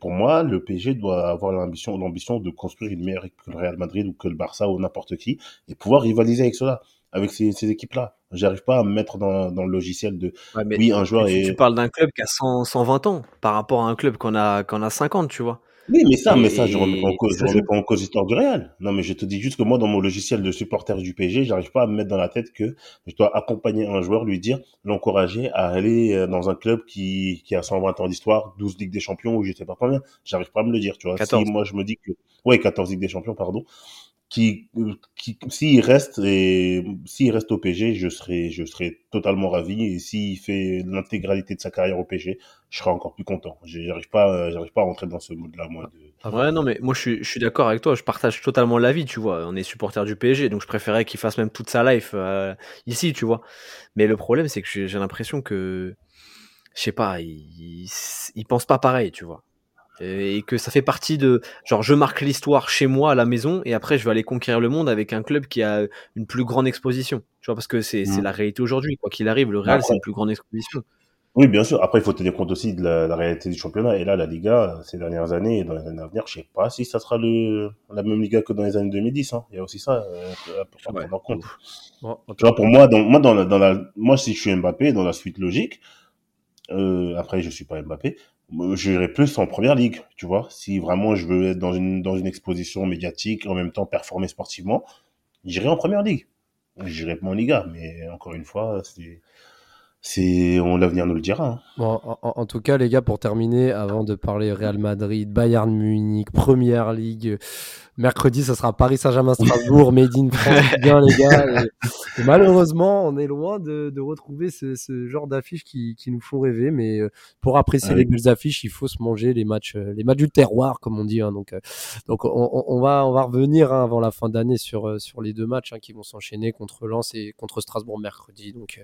Pour moi, le PSG doit avoir l'ambition, l'ambition de construire une meilleure équipe que le Real Madrid ou que le Barça ou n'importe qui et pouvoir rivaliser avec cela, avec ces, ces équipes-là. J'arrive pas à me mettre dans, dans le logiciel de Ouais, mais oui, un joueur tu, est. tu parles d'un club qui a 100, 120 ans par rapport à un club qu'on a, qu'on a 50, tu vois. Oui, mais ça, mais ça, je remets pas en cause, je remets pas en cause l'histoire du Real. Non, mais je te dis juste que moi, dans mon logiciel de supporter du PSG, j'arrive pas à me mettre dans la tête que je dois accompagner un joueur, lui dire, l'encourager à aller euh, dans un club qui, qui a 120 ans d'histoire, 12 Ligues des Champions ou je sais pas combien. J'arrive pas à me le dire, tu vois. 14. Si moi, je me dis que, ouais, 14 Ligues des Champions, pardon. Qui, euh, qui, s'il reste et, s'il reste au PSG, je serai, je serai totalement ravi. Et s'il fait l'intégralité de sa carrière au PSG, je serai encore plus content. J'arrive pas, euh, j'arrive pas à rentrer dans ce mode-là, moi, de, Ah, Ouais, non, mais moi je suis, je suis d'accord avec toi, je partage totalement l'avis, tu vois. On est supporter du PSG, donc je préférais qu'il fasse même toute sa life euh, ici, tu vois. Mais le problème, c'est que j'ai j'ai l'impression que, je sais pas, il, il, il pense pas pareil, tu vois. Et que ça fait partie de, genre, je marque l'histoire chez moi à la maison, et après je vais aller conquérir le monde avec un club qui a une plus grande exposition, tu vois, parce que c'est Mhm. la réalité aujourd'hui, quoi qu'il arrive, le Real c'est une plus grande exposition. Oui, bien sûr. Après, il faut tenir compte aussi de la, la réalité du championnat. Et là, la Liga, ces dernières années et dans les années à venir, je sais pas si ça sera le, la même Liga que dans les années 2010. Hein. Il y a aussi ça euh, à prendre Ouais. en compte. Tu vois, pour moi, dans, moi, dans la, dans la, moi, si je suis Mbappé, dans la suite logique, euh, après, je suis pas Mbappé, j'irai plus en première ligue, tu vois. Si vraiment je veux être dans une, dans une exposition médiatique, en même temps performer sportivement, j'irai en première ligue. J'irai pas en Liga, mais encore une fois, c'est, c'est, l'avenir nous le dira. Hein. Bon, en, tout cas, les gars, pour terminer, avant de parler Real Madrid, Bayern Munich, Première Ligue, mercredi, ça sera Paris Saint-Germain-Strasbourg, Made in France, *laughs* bien les gars. Et, et malheureusement, on est loin de, de retrouver ce, ce genre d'affiches qui, qui nous font rêver, mais euh, pour apprécier Ah les oui. belles affiches, il faut se manger les matchs, euh, les matchs du terroir, comme on dit. hein. donc, euh, donc on, on- va, on va revenir hein, avant la fin d'année sur, sur les deux matchs hein, qui vont s'enchaîner contre Lens et contre Strasbourg mercredi. Donc,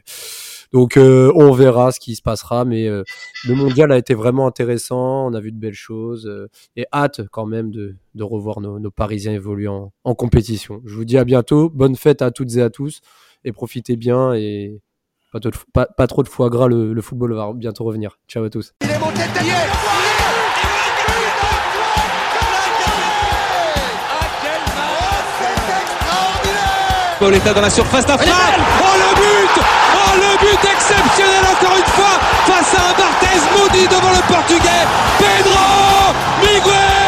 donc euh, on verra ce qui se passera, mais euh, le mondial a été vraiment intéressant. On a vu de belles choses euh, et hâte quand même de, de revoir nos, nos Parisiens évoluer en, en compétition. Je vous dis à bientôt. Bonne fête à toutes et à tous et profitez bien et pas, trop de- pas, pas trop de foie gras. Le, le football va bientôt revenir. Ciao à tous. Il est monté de tête. C'est extraordinaire Pauletta dans la surface d'affaire. Oh le but Oh le but exceptionnel encore une fois face à un Barthez maudit devant le portugais. Pedro Miguel Pauletta